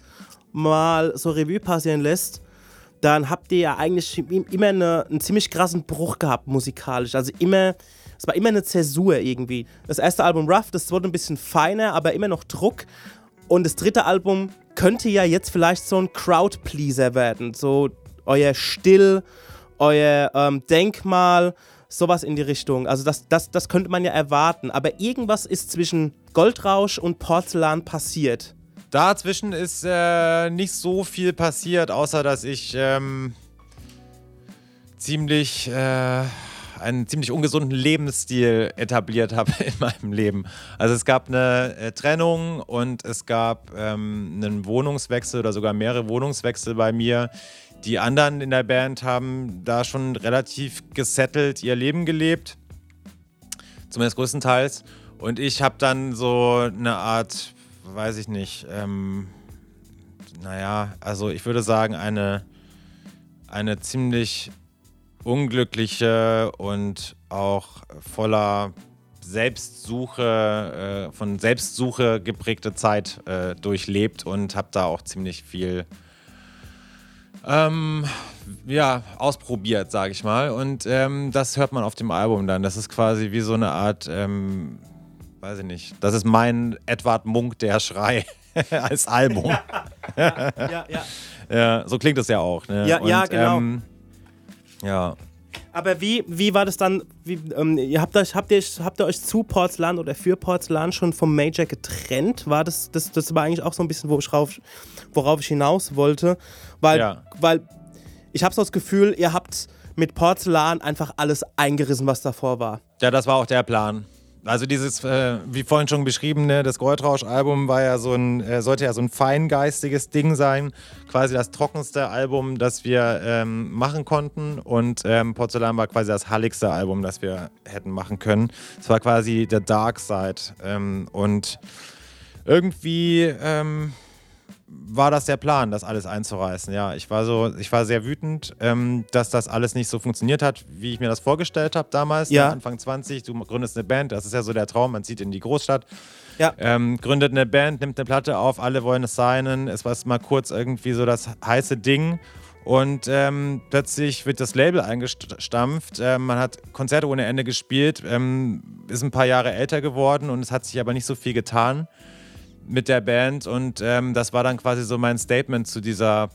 mal so Revue passieren lässt, dann habt ihr ja eigentlich immer eine, einen ziemlich krassen Bruch gehabt musikalisch. Also immer, es war immer eine Zäsur irgendwie. Das erste Album Rough, das wurde ein bisschen feiner, aber immer noch Druck. Und das dritte Album könnte ja jetzt vielleicht so ein Crowdpleaser werden. So euer Still, euer ähm, Denkmal, sowas in die Richtung. Also das, das, das könnte man ja erwarten. Aber irgendwas ist zwischen Goldrausch und Porzellan passiert. Dazwischen ist äh, nicht so viel passiert, außer dass ich ähm, ziemlich äh, einen ziemlich ungesunden Lebensstil etabliert habe in meinem Leben. Also es gab eine äh, Trennung und es gab ähm, einen Wohnungswechsel oder sogar mehrere Wohnungswechsel bei mir, die anderen in der Band haben da schon relativ gesettelt ihr Leben gelebt. Zumindest größtenteils. Und ich habe dann so eine Art, weiß ich nicht, ähm, naja, also ich würde sagen, eine, eine ziemlich unglückliche und auch voller Selbstsuche, äh, von Selbstsuche geprägte Zeit äh, durchlebt und habe da auch ziemlich viel ähm, ja, ausprobiert, sage ich mal. Und ähm, das hört man auf dem Album dann. Das ist quasi wie so eine Art, ähm, weiß ich nicht, das ist mein Edward Munk, der Schrei als Album. Ja, ja, ja. ja, so klingt es ja auch. Ne? Ja, ja, genau. Ähm, ja. Aber wie, wie war das dann? Wie, ähm, ihr habt, euch, habt, ihr, habt ihr euch zu Porzellan oder für Porzellan schon vom Major getrennt? War das, das, das war eigentlich auch so ein bisschen, wo ich rauf, worauf ich hinaus wollte. Weil, Ja. weil ich habe so das Gefühl, ihr habt mit Porzellan einfach alles eingerissen, was davor war. Ja, das war auch der Plan. Also dieses, äh, wie vorhin schon beschriebene, das Goldrausch-Album war ja so ein, äh, sollte ja so ein feingeistiges Ding sein, quasi das trockenste Album, das wir ähm, machen konnten. Und ähm, Porzellan war quasi das halligste Album, das wir hätten machen können. Es war quasi der Dark Side. Ähm, und irgendwie ähm, war das der Plan, das alles einzureißen. Ja, ich war so, ich war sehr wütend, ähm, dass das alles nicht so funktioniert hat, wie ich mir das vorgestellt habe damals. Ja. ne, Anfang 20, du gründest eine Band, das ist ja so der Traum, man zieht in die Großstadt. Ja. Ähm, gründet eine Band, nimmt eine Platte auf, alle wollen es signen. Es war mal kurz irgendwie so das heiße Ding. Und ähm, plötzlich wird das Label eingestampft. Ähm, man hat Konzerte ohne Ende gespielt, ähm, ist ein paar Jahre älter geworden und es hat sich aber nicht so viel getan mit der Band. Und ähm, das war dann quasi so mein Statement zu dieser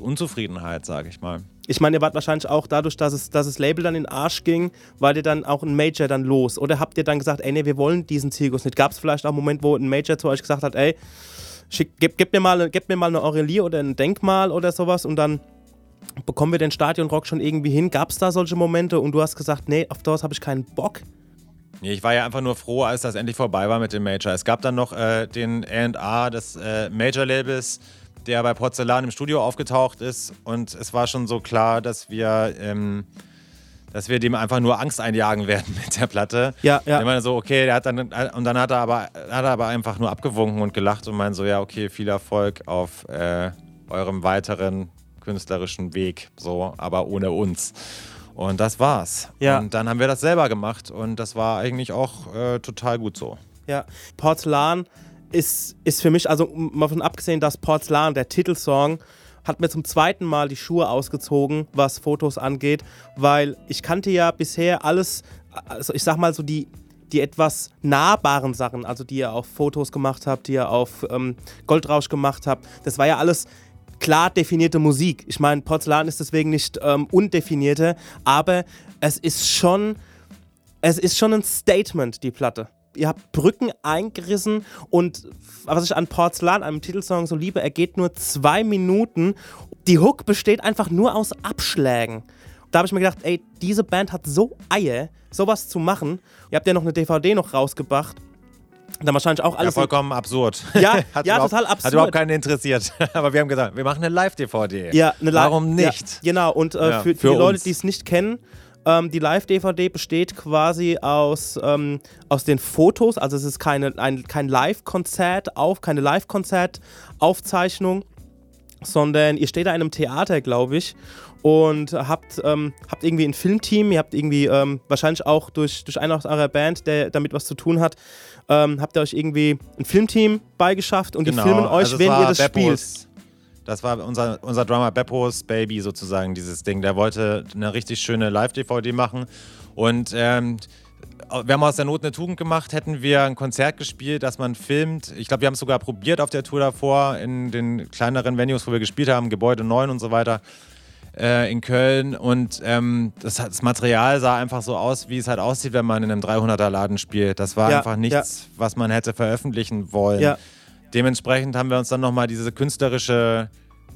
Unzufriedenheit, sage ich mal. Ich meine, ihr wart wahrscheinlich auch dadurch, dass es, dass das Label dann in den Arsch ging, war ihr dann auch ein Major dann los? Oder habt ihr dann gesagt, ey, nee, wir wollen diesen Zirkus nicht? Gab es vielleicht auch einen Moment, wo ein Major zu euch gesagt hat, ey, schick, gib, gib, mir mal, gib mir mal eine Aurelie oder ein Denkmal oder sowas und dann bekommen wir den Stadionrock schon irgendwie hin? Gab es da solche Momente und du hast gesagt, nee, auf das habe ich keinen Bock? Nee, ich war ja einfach nur froh, als das endlich vorbei war mit dem Major. Es gab dann noch äh, den A&R des äh, Major-Labels, der bei Porzellan im Studio aufgetaucht ist. Und es war schon so klar, dass wir, ähm, dass wir dem einfach nur Angst einjagen werden mit der Platte. Ja, ja. Ich meine so, okay, der hat dann, und dann hat er, aber, hat er aber einfach nur abgewunken und gelacht und meinte so, ja, okay, viel Erfolg auf äh, eurem weiteren künstlerischen Weg, so, aber ohne uns. Und das war's. Ja. Und dann haben wir das selber gemacht und das war eigentlich auch äh, total gut so. Ja, Porzellan ist, ist für mich, also mal von abgesehen, dass Porzellan, der Titelsong, hat mir zum zweiten Mal die Schuhe ausgezogen, was Fotos angeht, weil ich kannte ja bisher alles, also ich sag mal so die, die etwas nahbaren Sachen, also die ihr auf Fotos gemacht habt, die ihr auf ähm, Goldrausch gemacht habt, das war ja alles klar definierte Musik. Ich meine, Porzellan ist deswegen nicht ähm, undefinierte, aber es ist schon es ist schon ein Statement, die Platte. Ihr habt Brücken eingerissen und was ich an Porzellan, einem Titelsong so liebe, er geht nur zwei Minuten. Die Hook besteht einfach nur aus Abschlägen. Da habe ich mir gedacht, ey, diese Band hat so Eier, sowas zu machen. Ihr habt ja noch eine DVD noch rausgebracht. Dann wahrscheinlich auch Ja, alles. in- vollkommen absurd. Ja, Hat ja, total Hat absurd. überhaupt keinen interessiert. Aber wir haben gesagt, wir machen eine Live-DVD. Ja, eine Live- Warum nicht? Ja, genau, und äh, Ja, für, für die Leute, uns. die es nicht kennen, ähm, die Live-DVD besteht quasi aus, ähm, aus den Fotos, also es ist keine, ein, kein Live-Konzert auf, keine Live-Konzert-Aufzeichnung, sondern ihr steht da in einem Theater, glaube ich, und habt, ähm, habt irgendwie ein Filmteam, ihr habt irgendwie ähm, wahrscheinlich auch durch, durch einen aus eurer Band, der damit was zu tun hat, ähm, habt ihr euch irgendwie ein Filmteam beigeschafft und die filmen euch, also war ihr das spielt. Beppos- Das war unser, unser Drummer Beppos Baby sozusagen, dieses Ding. Der wollte eine richtig schöne Live-DVD machen. Und ähm, wir haben aus der Not eine Tugend gemacht, hätten wir ein Konzert gespielt, das man filmt. Ich glaube, wir haben es sogar probiert auf der Tour davor, in den kleineren Venues, wo wir gespielt haben, Gebäude 9 und so weiter äh, in Köln und ähm, das, das Material sah einfach so aus, wie es halt aussieht, wenn man in einem 300er Laden spielt. Das war Ja, einfach nichts, was man hätte veröffentlichen wollen. Ja. Dementsprechend haben wir uns dann nochmal diese künstlerische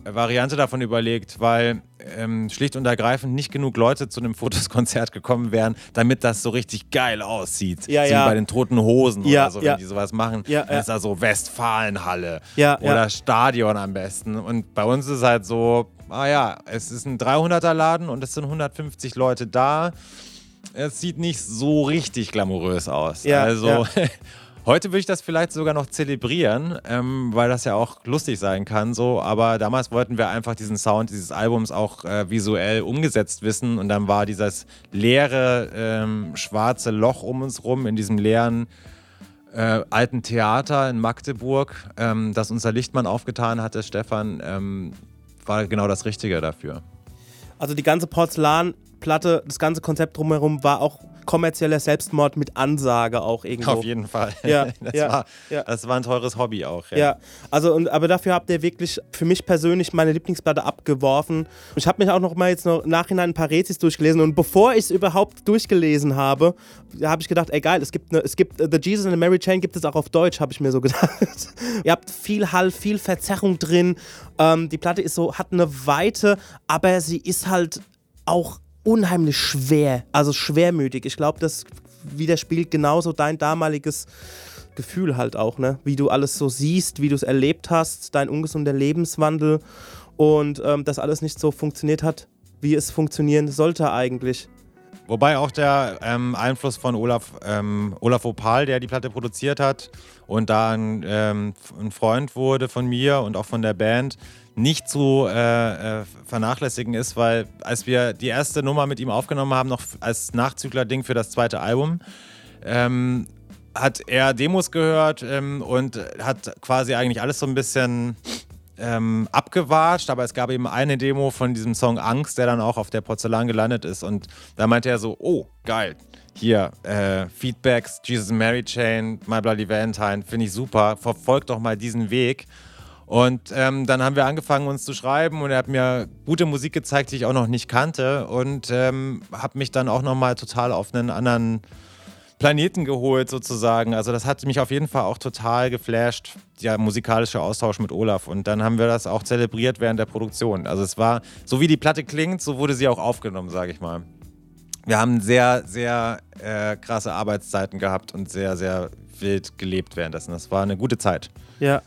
Variante davon überlegt, weil ähm, schlicht und ergreifend nicht genug Leute zu einem Fotoskonzert gekommen wären, damit das so richtig geil aussieht. Ja, so ja. wie bei den Toten Hosen Ja, oder so, wenn ja. die sowas machen. Ja, dann ja. ist da so Westfalenhalle Ja, oder ja. Stadion am besten. Und bei uns ist halt so, ah ja, es ist ein 300er Laden und es sind 150 Leute da. Es sieht nicht so richtig glamourös aus. Ja, also ja. heute würde ich das vielleicht sogar noch zelebrieren, ähm, weil das ja auch lustig sein kann. So, aber damals wollten wir einfach diesen Sound dieses Albums auch äh, visuell umgesetzt wissen und dann war dieses leere ähm, schwarze Loch um uns rum in diesem leeren äh, alten Theater in Magdeburg, ähm, das unser Lichtmann aufgetan hatte, Stefan, ähm, war genau das Richtige dafür. Also die ganze Porzellanplatte, das ganze Konzept drumherum war auch kommerzieller Selbstmord mit Ansage auch irgendwo. Auf jeden Fall. Ja, das, ja, war, ja. das war ein teures Hobby auch. Ja, also und, aber dafür habt ihr wirklich für mich persönlich meine Lieblingsplatte abgeworfen. Ich habe mich auch noch mal jetzt noch im Nachhinein ein paar Rätsels durchgelesen und bevor ich es überhaupt durchgelesen habe, habe ich gedacht, ey geil, es gibt, ne, es gibt uh, The Jesus and the Mary Chain gibt es auch auf Deutsch, habe ich mir so gedacht. ihr habt viel Hall, viel Verzerrung drin. Ähm, die Platte ist so, hat eine Weite, aber sie ist halt auch unheimlich schwer, also schwermütig. Ich glaube, das widerspiegelt genauso dein damaliges Gefühl halt auch, ne? Wie du alles so siehst, wie du es erlebt hast, dein ungesunder Lebenswandel und ähm, das alles nicht so funktioniert hat, wie es funktionieren sollte eigentlich. Wobei auch der ähm, Einfluss von Olaf, ähm, Olaf Opal, der die Platte produziert hat und da ein, ähm, ein Freund wurde von mir und auch von der Band, nicht zu äh, äh, vernachlässigen ist, weil als wir die erste Nummer mit ihm aufgenommen haben, noch als Nachzügler-Ding für das zweite Album, ähm, hat er Demos gehört ähm, und hat quasi eigentlich alles so ein bisschen ähm, abgewatscht, aber es gab eben eine Demo von diesem Song Angst, der dann auch auf der Porzellan gelandet ist. Und da meinte er so, oh, geil, hier, äh, Feedbacks, Jesus Mary Chain, My Bloody Valentine, finde ich super, verfolgt doch mal diesen Weg. Und ähm, dann haben wir angefangen, uns zu schreiben und er hat mir gute Musik gezeigt, die ich auch noch nicht kannte und ähm, habe mich dann auch nochmal total auf einen anderen Planeten geholt sozusagen. Also das hat mich auf jeden Fall auch total geflasht, der musikalische Austausch mit Olaf. Und dann haben wir das auch zelebriert während der Produktion. Also es war, so wie die Platte klingt, so wurde sie auch aufgenommen, sage ich mal. Wir haben sehr, sehr äh, krasse Arbeitszeiten gehabt und sehr, sehr wild gelebt währenddessen. Das war eine gute Zeit. Ja.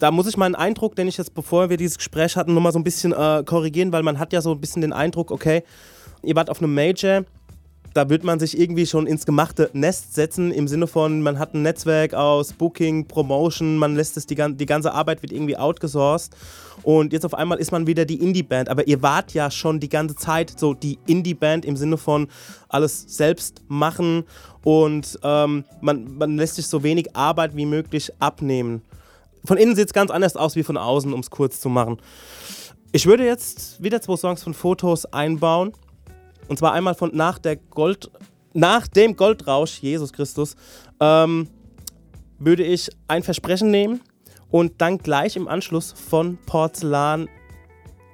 Da muss ich meinen Eindruck, den ich jetzt, bevor wir dieses Gespräch hatten, nochmal so ein bisschen äh, korrigieren, weil man hat ja so ein bisschen den Eindruck, okay, ihr wart auf einem Major, da wird man sich irgendwie schon ins gemachte Nest setzen, im Sinne von, man hat ein Netzwerk aus Booking, Promotion, man lässt es, die, die ganze Arbeit wird irgendwie outgesourced und jetzt auf einmal ist man wieder die Indie-Band, aber ihr wart ja schon die ganze Zeit so die Indie-Band im Sinne von alles selbst machen und ähm, man, man lässt sich so wenig Arbeit wie möglich abnehmen. Von innen sieht es ganz anders aus wie von außen, um es kurz zu machen. Ich würde jetzt wieder zwei Songs von Fotos einbauen. Und zwar einmal von nach der Gold, nach dem Goldrausch, Jesus Christus, ähm, würde ich ein Versprechen nehmen und dann gleich im Anschluss von Porzellan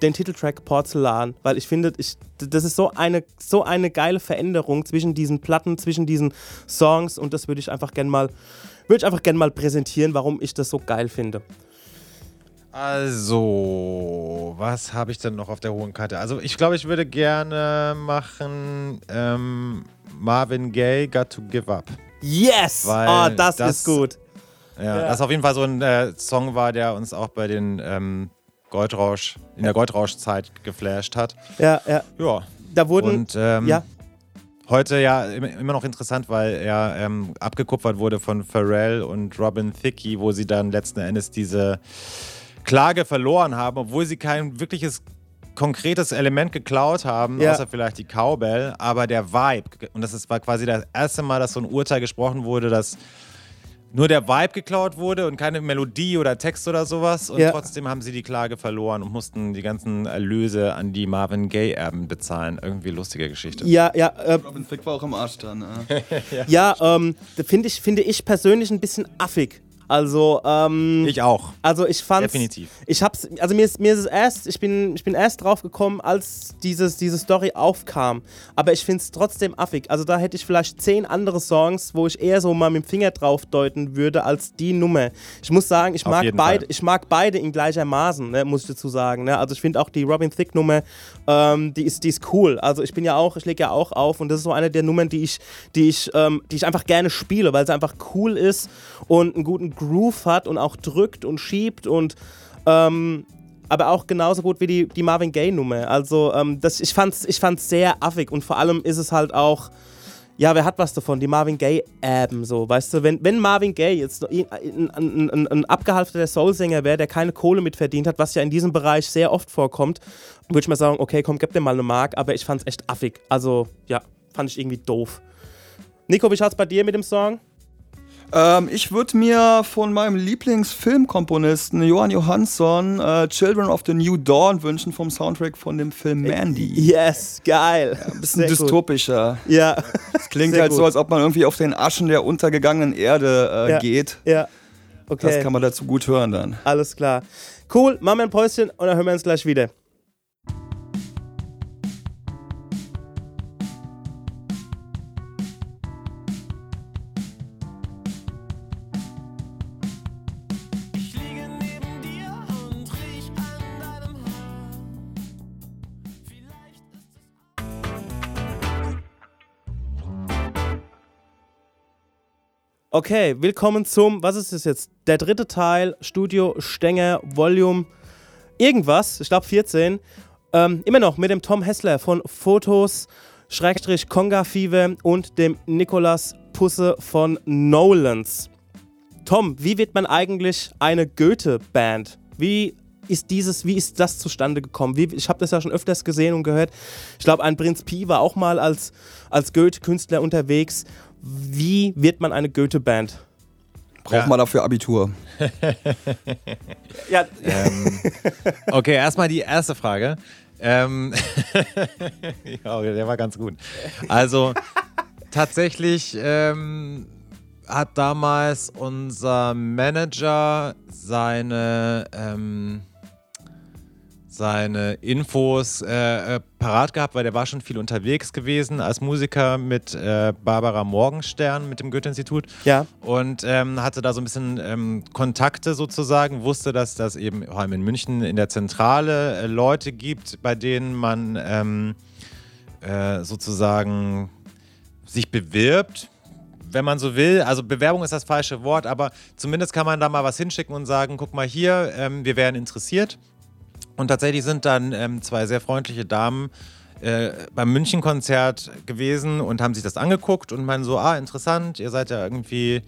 den Titeltrack Porzellan, weil ich finde, ich, das ist so eine, so eine geile Veränderung zwischen diesen Platten, zwischen diesen Songs und das würde ich einfach gerne mal, würde ich einfach gerne mal präsentieren, warum ich das so geil finde. Also, was habe ich denn noch auf der hohen Karte? Also, ich glaube, ich würde gerne machen ähm, Marvin Gaye Got to Give Up. Yes! Weil oh, das, das- ist gut. Ja, Ja. das auf jeden Fall so ein äh, Song war, der uns auch bei den ähm, Goldrausch, in der Goldrauschzeit geflasht hat. Ja, ja. Ja. Da wurden. Und ähm, ja, heute ja immer noch interessant, weil er ähm, abgekupfert wurde von Pharrell und Robin Thicke, wo sie dann letzten Endes diese Klage verloren haben, obwohl sie kein wirkliches konkretes Element geklaut haben, Ja. außer vielleicht die Cowbell, aber der Vibe. Und das ist, war quasi das erste Mal, dass so ein Urteil gesprochen wurde, dass nur der Vibe geklaut wurde und keine Melodie oder Text oder sowas. Und Ja. trotzdem haben sie die Klage verloren und mussten die ganzen Erlöse an die Marvin Gaye-Erben bezahlen. Irgendwie lustige Geschichte. ja, ja. Äh, Robin Thicke war auch am Arsch dann. Äh. ja, ähm, das finde ich, finde ich persönlich ein bisschen affig. Also, ähm, Ich auch. also ich fand Definitiv. Ich hab's, also mir ist, mir ist es erst, ich bin, ich bin erst drauf gekommen, als dieses, diese Story aufkam. Aber ich finde es trotzdem affig. Also da hätte ich vielleicht zehn andere Songs, wo ich eher so mal mit dem Finger drauf deuten würde, als die Nummer. Ich muss sagen, ich Auf mag beide, Fall. ich mag beide in gleichermaßen, ne, muss ich dazu sagen. Ne? Also ich finde auch die Robin Thicke Nummer, ähm, die ist, die ist cool. Also ich bin ja auch, ich lege ja auch auf und das ist so eine der Nummern, die ich, die ich, ähm, die ich einfach gerne spiele, weil sie einfach cool ist und einen guten Groove hat und auch drückt und schiebt und ähm, aber auch genauso gut wie die, die Marvin Gaye-Nummer. Also ähm, das, ich fand es ich fand's sehr affig und vor allem ist es halt auch, ja, wer hat was davon? Die Marvin Gaye-Erben, so, weißt du? Wenn, wenn Marvin Gaye jetzt ein, ein, ein, ein abgehalfterter Soul-Sänger wäre, der keine Kohle mitverdient hat, was ja in diesem Bereich sehr oft vorkommt, würde ich mal sagen, okay, komm, gib dir mal eine Mark, aber ich fand es echt affig. Also, ja, fand ich irgendwie doof. Nico, wie schaut's bei dir mit dem Song? Ähm, ich würde mir von meinem Lieblingsfilmkomponisten Johann Johansson äh, Children of the New Dawn wünschen vom Soundtrack von dem Film Mandy. Yes, geil. Ja, ein bisschen Sehr dystopischer. Gut. Ja. Es klingt Sehr halt gut. so, als ob man irgendwie auf den Aschen der untergegangenen Erde äh, ja. geht. Ja. Okay. Das kann man dazu gut hören dann. Alles klar. Cool, machen wir ein Päuschen und dann hören wir uns gleich wieder. Okay, willkommen zum, was ist das jetzt? Der dritte Teil, Studio Stenger, Volume irgendwas, ich glaube 14. Ähm, immer noch mit dem Tom Hessler von Fotos, Schrägstrich Conga Fever und dem Nikolas Pusse von Nolans. Tom, wie wird man eigentlich eine Goethe-Band? Wie ist dieses, wie ist das zustande gekommen? Wie, ich habe das ja schon öfters gesehen und gehört. Ich glaube, ein Prinz Pi war auch mal als, als Goethe-Künstler unterwegs wie wird man eine Goethe-Band? Braucht ja. man dafür Abitur? ja. Ähm, okay, erstmal die erste Frage. Ähm, ja, der war ganz gut. Also tatsächlich ähm, hat damals unser Manager seine ähm, seine Infos äh, äh, parat gehabt, weil der war schon viel unterwegs gewesen als Musiker mit äh, Barbara Morgenstern mit dem Goethe-Institut. Ja. Und ähm, hatte da so ein bisschen ähm, Kontakte sozusagen, wusste, dass das eben vor allem in München in der Zentrale äh, Leute gibt, bei denen man ähm, äh, sozusagen sich bewirbt wenn man so will. Also Bewerbung ist das falsche Wort, aber zumindest kann man da mal was hinschicken und sagen, guck mal hier, ähm, wir wären interessiert. Und tatsächlich sind dann ähm, zwei sehr freundliche Damen äh, beim München-Konzert gewesen und haben sich das angeguckt und meinen so, ah, interessant, ihr seid ja irgendwie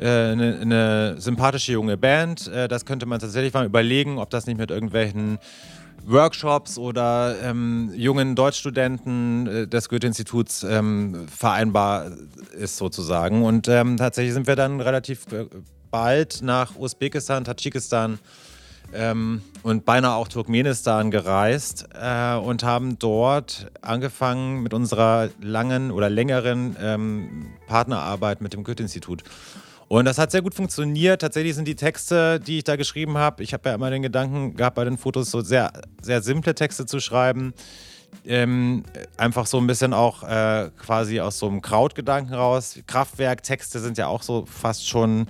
eine, äh, eine sympathische junge Band. Äh, das könnte man tatsächlich mal überlegen, ob das nicht mit irgendwelchen Workshops oder ähm, jungen Deutschstudenten äh, des Goethe-Instituts ähm, vereinbar ist sozusagen. Und ähm, tatsächlich sind wir dann relativ bald nach Usbekistan, Tadschikistan ähm, und beinahe auch Turkmenistan gereist äh, und haben dort angefangen mit unserer langen oder längeren ähm, Partnerarbeit mit dem Goethe-Institut. Und das hat sehr gut funktioniert. Tatsächlich sind die Texte, die ich da geschrieben habe, ich habe ja immer den Gedanken gehabt, bei den Fotos so sehr, sehr simple Texte zu schreiben. Ähm, einfach so ein bisschen auch äh, quasi aus so einem Krautgedanken raus. Kraftwerktexte sind ja auch so fast schon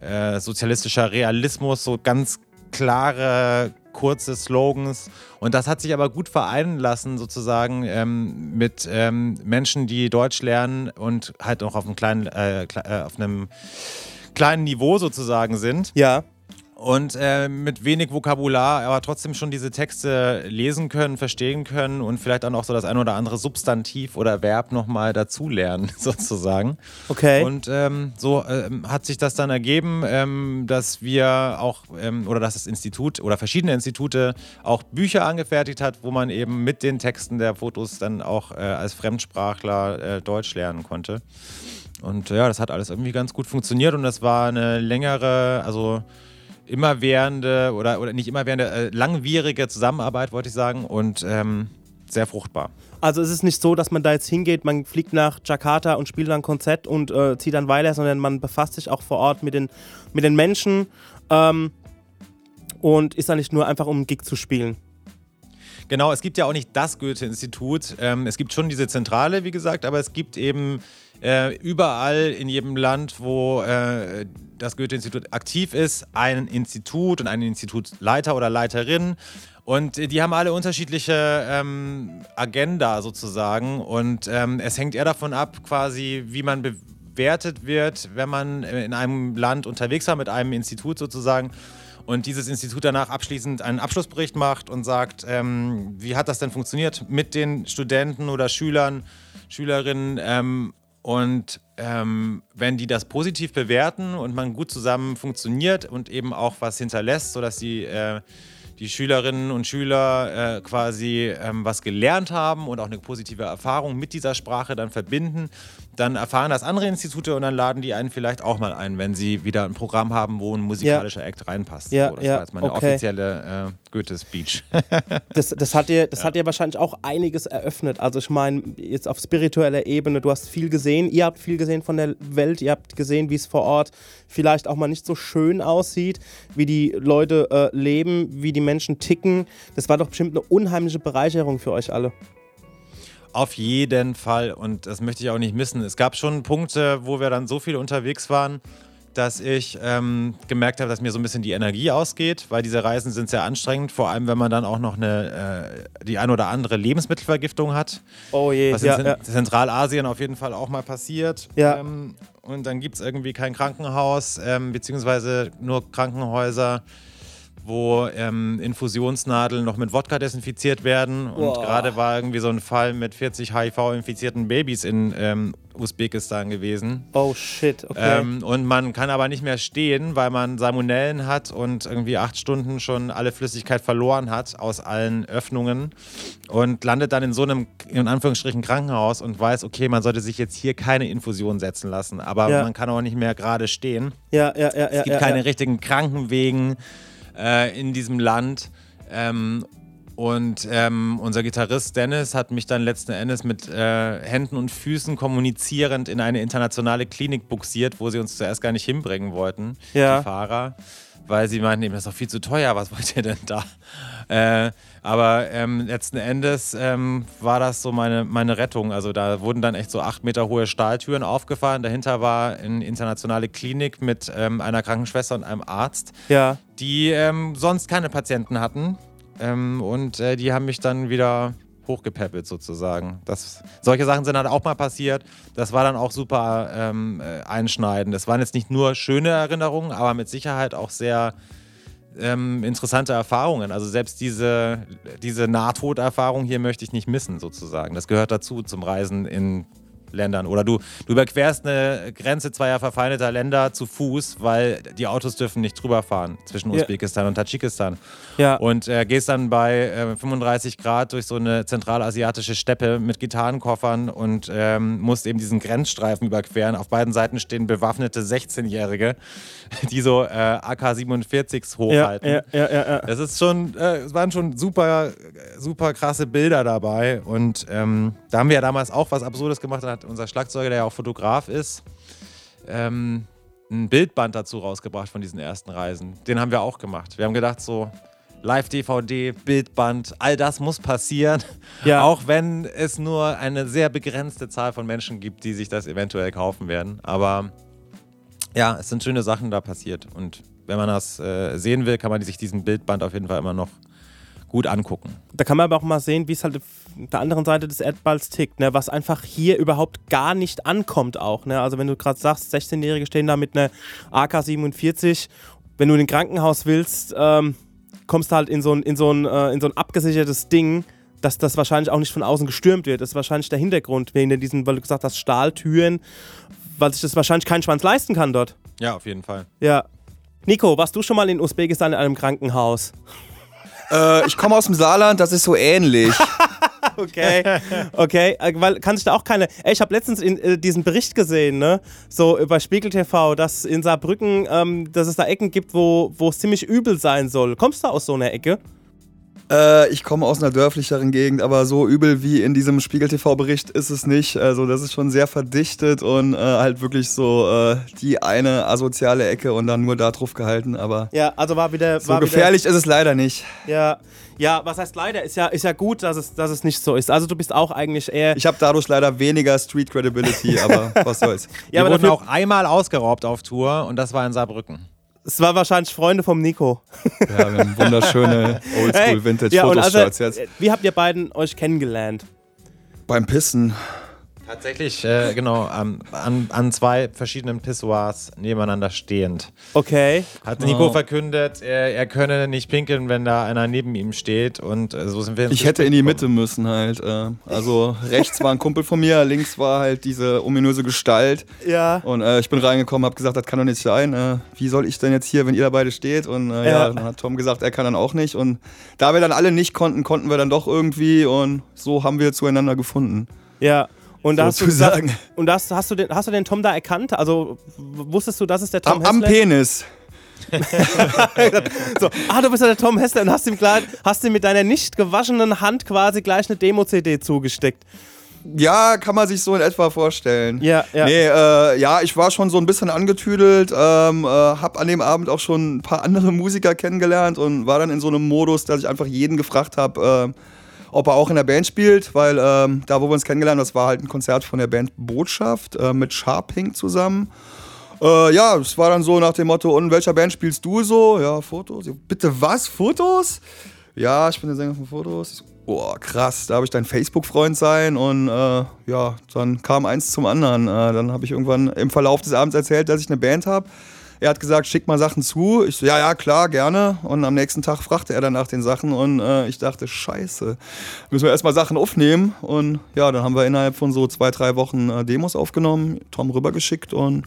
äh, sozialistischer Realismus, so ganz klare, kurze Slogans. Und das hat sich aber gut vereinen lassen, sozusagen, ähm, mit ähm, Menschen, die Deutsch lernen und halt auch auf einem kleinen, äh, äh auf einem kleinen Niveau sozusagen sind. Ja und äh, mit wenig Vokabular, aber trotzdem schon diese Texte lesen können, verstehen können und vielleicht dann auch so das ein oder andere Substantiv oder Verb nochmal dazulernen, sozusagen. Okay. Und ähm, so ähm, hat sich das dann ergeben, ähm, dass wir auch, ähm, oder dass das Institut oder verschiedene Institute auch Bücher angefertigt hat, wo man eben mit den Texten der Fotos dann auch äh, als Fremdsprachler äh, Deutsch lernen konnte. Und ja, das hat alles irgendwie ganz gut funktioniert und das war eine längere, also immerwährende oder, oder nicht immerwährende, äh, langwierige Zusammenarbeit, wollte ich sagen, und ähm, sehr fruchtbar. Also es ist nicht so, dass man da jetzt hingeht, man fliegt nach Jakarta und spielt dann ein Konzert und äh, zieht dann weiter, sondern man befasst sich auch vor Ort mit den, mit den Menschen ähm, und ist da nicht nur einfach um einen Gig zu spielen. Genau, es gibt ja auch nicht das Goethe-Institut. Ähm, es gibt schon diese Zentrale, wie gesagt, aber es gibt eben äh, überall in jedem Land, wo äh, das Goethe-Institut aktiv ist, ein Institut und einen Institutsleiter oder Leiterin. Und die haben alle unterschiedliche ähm, Agenda sozusagen. Und ähm, es hängt eher davon ab, quasi, wie man bewertet wird, wenn man in einem Land unterwegs war mit einem Institut sozusagen. und dieses Institut danach abschließend einen Abschlussbericht macht und sagt, ähm, wie hat das denn funktioniert mit den Studenten oder Schülern, Schülerinnen ähm, und ähm, wenn die das positiv bewerten und man gut zusammen funktioniert und eben auch was hinterlässt, sodass die äh, die Schülerinnen und Schüler äh, quasi ähm, was gelernt haben und auch eine positive Erfahrung mit dieser Sprache dann verbinden, dann erfahren das andere Institute und dann laden die einen vielleicht auch mal ein, wenn sie wieder ein Programm haben, wo ein musikalischer ja. Act reinpasst. Ja, so, das ja, war jetzt meine okay. offizielle äh, Goethe-Speech. das, das, hat dir, das ja. hat dir wahrscheinlich auch einiges eröffnet. Also ich meine, jetzt auf spiritueller Ebene, du hast viel gesehen, ihr habt viel gesehen von der Welt, ihr habt gesehen, wie es vor Ort vielleicht auch mal nicht so schön aussieht, wie die Leute äh, leben, wie die Menschen ticken. Das war doch bestimmt eine unheimliche Bereicherung für euch alle. Auf jeden Fall und das möchte ich auch nicht missen. Es gab schon Punkte, wo wir dann so viel unterwegs waren, dass ich ähm, gemerkt habe, dass mir so ein bisschen die Energie ausgeht, weil diese Reisen sind sehr anstrengend, vor allem wenn man dann auch noch eine, äh, die ein oder andere Lebensmittelvergiftung hat. Oh je, was ja, in ja. Zentralasien auf jeden Fall auch mal passiert. Ja. Ähm, und dann gibt es irgendwie kein Krankenhaus, ähm, beziehungsweise nur Krankenhäuser wo ähm, Infusionsnadeln noch mit Wodka desinfiziert werden. Und Boah. gerade war irgendwie so ein Fall mit 40 HIV-infizierten Babys in ähm, Usbekistan gewesen. Oh shit, okay. Ähm, und man kann aber nicht mehr stehen, weil man Salmonellen hat und irgendwie acht Stunden schon alle Flüssigkeit verloren hat aus allen Öffnungen und landet dann in so einem, in Anführungsstrichen, Krankenhaus und weiß, okay, man sollte sich jetzt hier keine Infusion setzen lassen, aber Ja. man kann auch nicht mehr gerade stehen. ja, ja, ja, ja. Es gibt ja, keine ja. richtigen Krankenwegen äh, in diesem Land. Ähm, und ähm, unser Gitarrist Dennis hat mich dann letzten Endes mit äh, Händen und Füßen kommunizierend in eine internationale Klinik buxiert, wo sie uns zuerst gar nicht hinbringen wollten, Ja. die Fahrer, weil sie meinten, eben, das ist doch viel zu teuer, was wollt ihr denn da? Äh, aber ähm, letzten Endes ähm, war das so meine, meine Rettung. Also da wurden dann echt so acht Meter hohe Stahltüren aufgefahren. Dahinter war eine internationale Klinik mit ähm, einer Krankenschwester und einem Arzt Ja. die ähm, sonst keine Patienten hatten. Ähm, und äh, die haben mich dann wieder hochgepäppelt sozusagen. Das, solche Sachen sind halt auch mal passiert. Das war dann auch super ähm, äh, einschneidend. Das waren jetzt nicht nur schöne Erinnerungen, aber mit Sicherheit auch sehr ähm, interessante Erfahrungen. Also selbst diese, diese Nahtoderfahrung hier möchte ich nicht missen sozusagen. Das gehört dazu zum Reisen in Ländern. Oder du, du überquerst eine Grenze zweier verfeindeter Länder zu Fuß, weil die Autos dürfen nicht drüber fahren zwischen Ja. Usbekistan und Tadschikistan. Ja. Und äh, gehst dann bei äh, 35 Grad durch so eine zentralasiatische Steppe mit Gitarrenkoffern und ähm, musst eben diesen Grenzstreifen überqueren. Auf beiden Seiten stehen bewaffnete 16-Jährige, die so äh, AK-47s ja, hochhalten. ja, ja, ja, ja. Es ist schon, äh, es waren schon super, super krasse Bilder dabei. Und ähm, da haben wir ja damals auch was Absurdes gemacht. Da hat unser Schlagzeuger, der ja auch Fotograf ist, ähm, ein Bildband dazu rausgebracht von diesen ersten Reisen. Den haben wir auch gemacht. Wir haben gedacht, so Live-DVD, Bildband, all das muss passieren. Ja. Auch wenn es nur eine sehr begrenzte Zahl von Menschen gibt, die sich das eventuell kaufen werden. Aber ja, es sind schöne Sachen da passiert. Und wenn man das äh, sehen will, kann man sich diesen Bildband auf jeden Fall immer noch gut angucken. Da kann man aber auch mal sehen, wie es halt auf der anderen Seite des Erdballs tickt, ne? was einfach hier überhaupt gar nicht ankommt auch. Ne? Also wenn du gerade sagst, 16-Jährige stehen da mit einer AK-47, wenn du in ein Krankenhaus willst, ähm, kommst du halt in so ein, in so ein, äh, in so ein abgesichertes Ding, dass das wahrscheinlich auch nicht von außen gestürmt wird. Das ist wahrscheinlich der Hintergrund, wegen diesen, weil du gesagt hast, Stahltüren, weil sich das wahrscheinlich kein Schwanz leisten kann dort. Ja, auf jeden Fall. Ja. Nico, warst du schon mal in Usbekistan in einem Krankenhaus? Äh, ich komme aus dem Saarland, das ist so ähnlich. Okay, okay, äh, weil kann sich da auch keine. Ey, ich habe letztens in, äh, diesen Bericht gesehen, ne, so über Spiegel TV, dass in Saarbrücken, ähm, dass es da Ecken gibt, wo wo es ziemlich übel sein soll. Kommst du aus so einer Ecke? Äh, ich komme aus einer dörflicheren Gegend, aber so übel wie in diesem Spiegel-TV-Bericht ist es nicht. Also das ist schon sehr verdichtet und äh, halt wirklich so äh, die eine asoziale Ecke und dann nur da drauf gehalten. Aber Ja, also war wieder. so war gefährlich ist es leider nicht. Wieder, ja, ja, was heißt leider? Ist ja, ist ja gut, dass es, dass es nicht so ist. Also du bist auch eigentlich eher. Ich habe dadurch leider weniger Street Credibility, aber was soll's. ja, wir aber wurden auch einmal ausgeraubt auf Tour und das war in Saarbrücken. Es war wahrscheinlich Freunde vom Nico. Ja, wir haben wunderschöne Oldschool Vintage ja, also, Fotoshirts jetzt. wie habt ihr beiden euch kennengelernt? Beim Pissen. Tatsächlich, äh, genau, an, an, an zwei verschiedenen Pissoirs nebeneinander stehend. Okay. Hat Nico verkündet, er, er könne nicht pinkeln, wenn da einer neben ihm steht und äh, so sind wir ins Ich hätte in die. Mitte müssen halt. Äh, also rechts war ein Kumpel von mir, links war halt diese ominöse Gestalt. Ja. Und äh, ich bin reingekommen, habe gesagt, das kann doch nicht sein. Äh, wie soll ich denn jetzt hier, wenn ihr da beide steht? Und äh, ja. Ja. dann hat Tom gesagt, er kann dann auch nicht. Und da wir dann alle nicht konnten, konnten wir dann doch irgendwie. Und so haben wir zueinander gefunden. Ja. Und da hast du, Sozusagen. und das, hast, du den, hast du den Tom da erkannt? Also wusstest du, das ist der Tom Am, am? Penis. So, ah, du bist ja der Tom Hessler und hast ihm, klar, hast ihm mit deiner nicht gewaschenen Hand quasi gleich eine Demo-CD zugesteckt. Ja, kann man sich so in etwa vorstellen. Ja, ja. Nee, äh, ja, ich war schon so ein bisschen angetüdelt, ähm, äh, hab an dem Abend auch schon ein paar andere Musiker kennengelernt und war dann in so einem Modus, dass ich einfach jeden gefragt habe, äh, ob er auch in der Band spielt, weil ähm, da, wo wir uns kennengelernt haben, das war halt ein Konzert von der Band Botschaft äh, mit Sharping zusammen. Äh, ja, es war dann so nach dem Motto, und in welcher Band spielst du so? Ja, Fotos. Bitte was? Fotos? Ja, ich bin der Sänger von Fotos. Boah, krass, da habe ich dein Facebook-Freund sein und äh, ja, dann kam eins zum anderen. Äh, dann habe ich irgendwann im Verlauf des Abends erzählt, dass ich eine Band habe. Er hat gesagt, schick mal Sachen zu. Ich so, ja, ja, klar, gerne. Und am nächsten Tag fragte er dann nach den Sachen und äh, ich dachte, scheiße, müssen wir erstmal Sachen aufnehmen. Und ja, dann haben wir innerhalb von so zwei, drei Wochen äh, Demos aufgenommen, Tom rübergeschickt und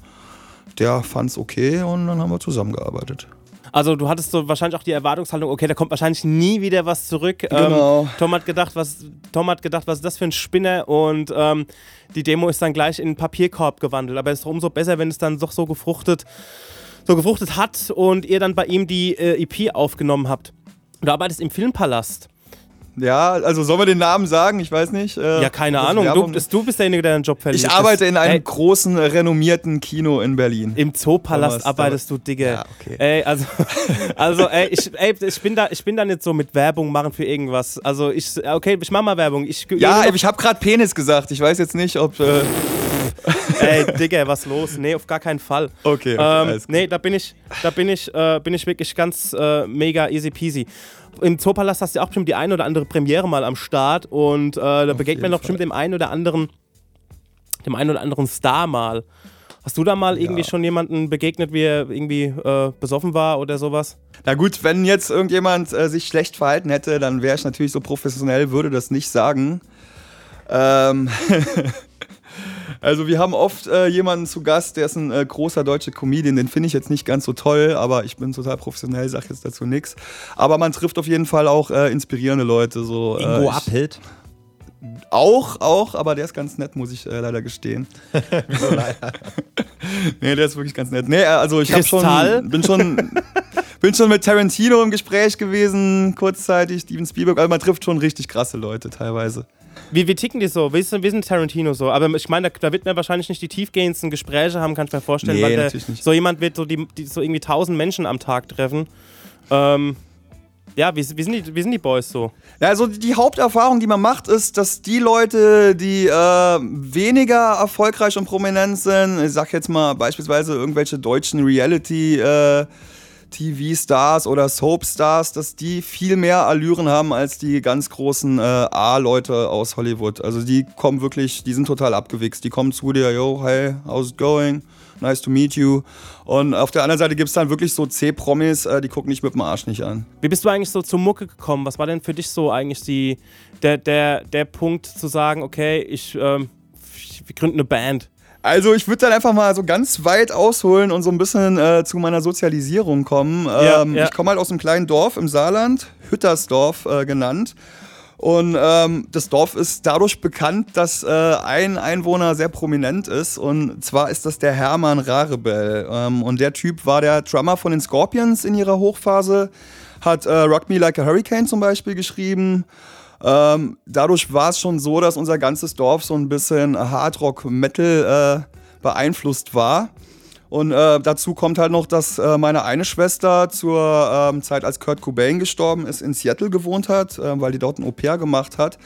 der fand's okay und dann haben wir zusammengearbeitet. Also du hattest so wahrscheinlich auch die Erwartungshaltung, okay, da kommt wahrscheinlich nie wieder was zurück. Genau. Ähm, Tom hat gedacht, was Tom hat gedacht, was ist das für ein Spinner und ähm, die Demo ist dann gleich in einen Papierkorb gewandelt. Aber es ist umso besser, wenn es dann doch so gefruchtet, so gefruchtet hat und ihr dann bei ihm die äh, EP aufgenommen habt. Du arbeitest im Filmpalast. Ja, also sollen wir den Namen sagen? Ich weiß nicht. Äh, Ja, keine Ahnung. Du, du bist derjenige, der deinen Job verliert. Ich arbeite in einem Ey, großen, renommierten Kino in Berlin. Im Zoopalast arbeitest du, Digga. Ja, okay. Ey, also, also ey, ich, ey, ich, bin da, ich bin da nicht so mit Werbung machen für irgendwas. Also, ich, okay, ich mach mal Werbung. Ich, Ja, ich, ich habe gerade Penis gesagt. Ich weiß jetzt nicht, ob. Äh, ey, Digga, was los? Nee, auf gar keinen Fall. okay, okay Ähm, nee, da bin ich, da bin ich, äh, bin ich wirklich ganz äh, mega easy peasy. Im Zoopalast hast du auch bestimmt die ein oder andere Premiere mal am Start und äh, da begegnet man doch bestimmt dem einen oder anderen, dem einen oder anderen Star mal. Hast du da mal irgendwie schon jemanden begegnet, wie er irgendwie äh, besoffen war oder sowas? Na gut, wenn jetzt irgendjemand äh, sich schlecht verhalten hätte, dann wäre ich natürlich so professionell, würde das nicht sagen. Ähm. Also wir haben oft äh, jemanden zu Gast, der ist ein äh, großer deutscher Comedian, den finde ich jetzt nicht ganz so toll, aber ich bin total professionell, sag jetzt dazu nichts. Aber man trifft auf jeden Fall auch äh, inspirierende Leute. So, äh, Ingo Appelt. Auch, auch, aber der ist ganz nett, muss ich äh, leider gestehen. Wieso leider? Nee, der ist wirklich ganz nett. Nee, also ich hab Kristall? schon, bin schon bin schon mit Tarantino im Gespräch gewesen, kurzzeitig, Steven Spielberg. Also man trifft schon richtig krasse Leute teilweise. Wie, wie ticken die so? Wie ist, wie ist denn Tarantino so? Aber ich meine, da, da wird man wahrscheinlich nicht die tiefgehendsten Gespräche haben, kann ich mir vorstellen, Nee, weil der, natürlich nicht. so jemand wird so, die, die, so irgendwie tausend Menschen am Tag treffen. Ähm, ja, wie, wie, sind die, wie sind die Boys so? Ja, also die Haupterfahrung, die man macht, ist, dass die Leute, die äh, weniger erfolgreich und prominent sind, ich sag jetzt mal beispielsweise irgendwelche deutschen Reality äh, TV-Stars oder Soap-Stars, dass die viel mehr Allüren haben als die ganz großen äh, A-Leute aus Hollywood. Also die kommen wirklich, die sind total abgewichst. Die kommen zu dir, yo, hey, how's it going? Nice to meet you. Und auf der anderen Seite gibt es dann wirklich so C-Promis, äh, die gucken dich mit dem Arsch nicht an. Wie bist du eigentlich so zur Mucke gekommen? Was war denn für dich so eigentlich die, der, der, der Punkt zu sagen, okay, ich, ähm, ich wir gründen eine Band? Also ich würde dann einfach mal so ganz weit ausholen und so ein bisschen äh, zu meiner Sozialisierung kommen. Ja, Ähm, ja. Ich komme halt aus einem kleinen Dorf im Saarland, Hüttersdorf äh, genannt. Und ähm, das Dorf ist dadurch bekannt, dass äh, ein Einwohner sehr prominent ist. Und zwar ist das der Hermann Rarebell. Ähm, und der Typ war der Drummer von den Scorpions in ihrer Hochphase, hat äh, Rock Me Like a Hurricane zum Beispiel geschrieben. Ähm, dadurch war es schon so, dass unser ganzes Dorf so ein bisschen Hardrock-Metal äh, beeinflusst war. Und äh, dazu kommt halt noch, dass äh, meine eine Schwester zur ähm, Zeit, als Kurt Cobain gestorben ist, in Seattle gewohnt hat, äh, weil die dort ein Au-pair gemacht hat.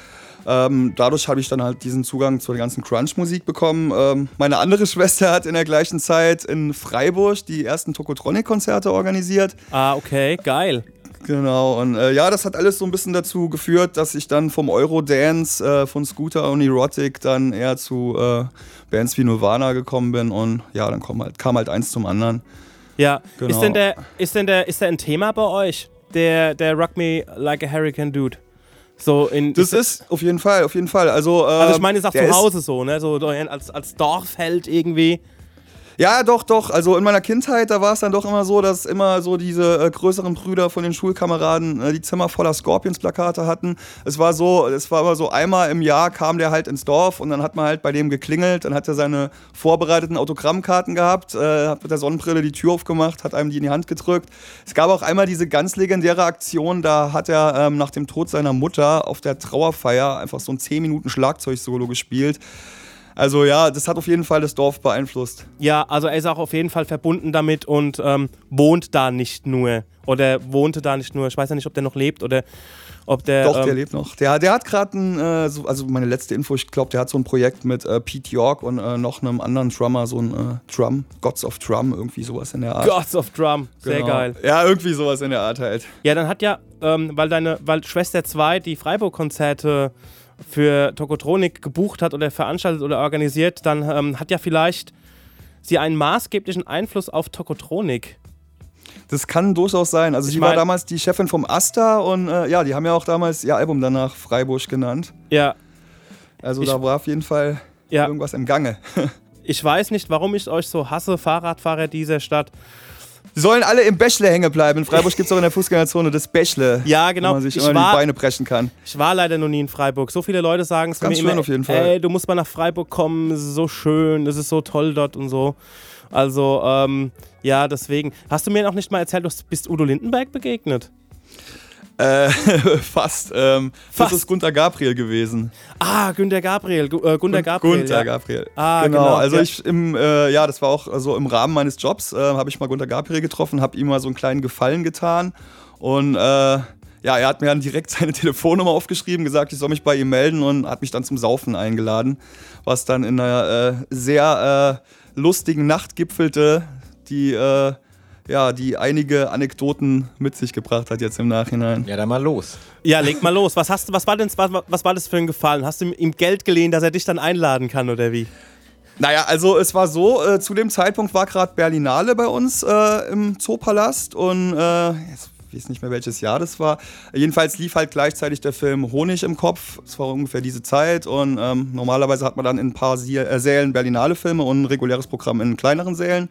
Ähm, dadurch habe ich dann halt diesen Zugang zur ganzen Crunch-Musik bekommen. Ähm, meine andere Schwester hat in der gleichen Zeit in Freiburg die ersten Tokotronic-Konzerte organisiert. Ah, okay, geil. Genau, und äh, ja, das hat alles so ein bisschen dazu geführt, dass ich dann vom Eurodance äh, von Scooter und Erotic dann eher zu äh, Bands wie Nirvana gekommen bin und ja, dann kam halt, kam halt eins zum anderen. Ja, Genau. ist denn der, ist denn der, ist der ein Thema bei euch? Der, der Rock Me Like a Hurricane Dude. So in. Das ist auf jeden Fall, auf jeden Fall. Also, also ich ähm, meine, ist auch zu Hause so, ne? So als, als Dorfheld irgendwie. Ja, doch, doch. Also in meiner Kindheit, da war es dann doch immer so, dass immer so diese äh, größeren Brüder von den Schulkameraden äh, die Zimmer voller Scorpions-Plakate hatten. Es war so, es war immer so, einmal im Jahr kam der halt ins Dorf und dann hat man halt bei dem geklingelt, dann hat er seine vorbereiteten Autogrammkarten gehabt, äh, hat mit der Sonnenbrille die Tür aufgemacht, hat einem die in die Hand gedrückt. Es gab auch einmal diese ganz legendäre Aktion, da hat er ähm, nach dem Tod seiner Mutter auf der Trauerfeier einfach so ein 10 Minuten Schlagzeugsolo gespielt. Also ja, das hat auf jeden Fall das Dorf beeinflusst. Ja, also er ist auch auf jeden Fall verbunden damit und ähm, wohnt da nicht nur. Oder wohnte da nicht nur. Ich weiß ja nicht, ob der noch lebt oder ob der. Doch, ähm, der lebt noch. Der, der hat gerade ein, äh, so, also meine letzte Info, ich glaube, der hat so ein Projekt mit äh, Pete York und äh, noch einem anderen Drummer, so ein äh, Drum, Gods of Drum, irgendwie sowas in der Art. Gods of Drum. Sehr Genau. geil. Ja, irgendwie sowas in der Art halt. Ja, dann hat ja, ähm, weil deine, weil Schwester 2 die Freiburg-Konzerte für Tokotronik gebucht hat oder veranstaltet oder organisiert, dann ähm, hat ja vielleicht sie einen maßgeblichen Einfluss auf Tokotronik. Das kann durchaus sein. Also Ich sie war mein- damals die Chefin vom Asta und äh, ja, die haben ja auch damals ihr Album danach Freiburg genannt. Ja, Also Ich- da war auf jeden Fall ja. irgendwas im Gange. Ich weiß nicht, warum ich euch so hasse, Fahrradfahrer dieser Stadt. Die sollen alle im Bächle hängen bleiben. In Freiburg gibt es auch in der Fußgängerzone das Bächle. Ja, genau. Wo man sich Ich immer war- die Beine brechen kann. Ich war leider noch nie in Freiburg. So viele Leute sagen es mir Ganz immer. schön auf jeden Fall. Ey, du musst mal nach Freiburg kommen, es ist so schön, es ist so toll dort und so. Also, ähm, ja, deswegen. Hast du mir noch nicht mal erzählt, du bist Udo Lindenberg begegnet? Äh, fast. Ähm, Fast. Das ist Gunther Gabriel gewesen. Ah, Günter Gabriel. Gu äh, Gunter Gabriel. Gunther ja. Gabriel. Ah, genau. genau, Also ich im, äh, ja, das war auch also im Rahmen meines Jobs, äh, habe ich mal Gunther Gabriel getroffen, habe ihm mal so einen kleinen Gefallen getan und äh, ja, er hat mir dann direkt seine Telefonnummer aufgeschrieben, gesagt, ich soll mich bei ihm melden und hat mich dann zum Saufen eingeladen, was dann in einer äh, sehr äh, lustigen Nacht gipfelte, die äh, ja, die einige Anekdoten mit sich gebracht hat jetzt im Nachhinein. Ja, dann mal los. Ja, leg mal los. Was, hast du, was, war denn, was, was war das für ein Gefallen? Hast du ihm Geld geliehen, dass er dich dann einladen kann oder wie? Naja, also es war so, äh, zu dem Zeitpunkt war gerade Berlinale bei uns äh, im Zoopalast und äh, jetzt weiß nicht mehr welches Jahr das war. Jedenfalls lief halt gleichzeitig der Film Honig im Kopf. Es war ungefähr diese Zeit und ähm, normalerweise hat man dann in ein paar Sie äh, Sälen Berlinale-Filme und ein reguläres Programm in kleineren Sälen.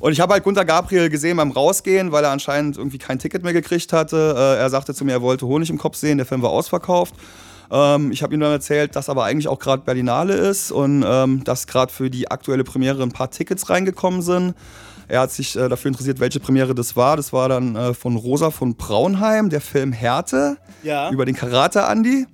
Und ich habe halt Gunter Gabriel gesehen beim Rausgehen, weil er anscheinend irgendwie kein Ticket mehr gekriegt hatte. Äh, er sagte zu mir, er wollte Honig im Kopf sehen, der Film war ausverkauft. Ähm, ich habe ihm dann erzählt, dass aber eigentlich auch gerade Berlinale ist und ähm, dass gerade für die aktuelle Premiere ein paar Tickets reingekommen sind. Er hat sich äh, dafür interessiert, welche Premiere das war. Das war dann äh, von Rosa von Braunheim, der Film Härte Ja. über den Karate-Andi.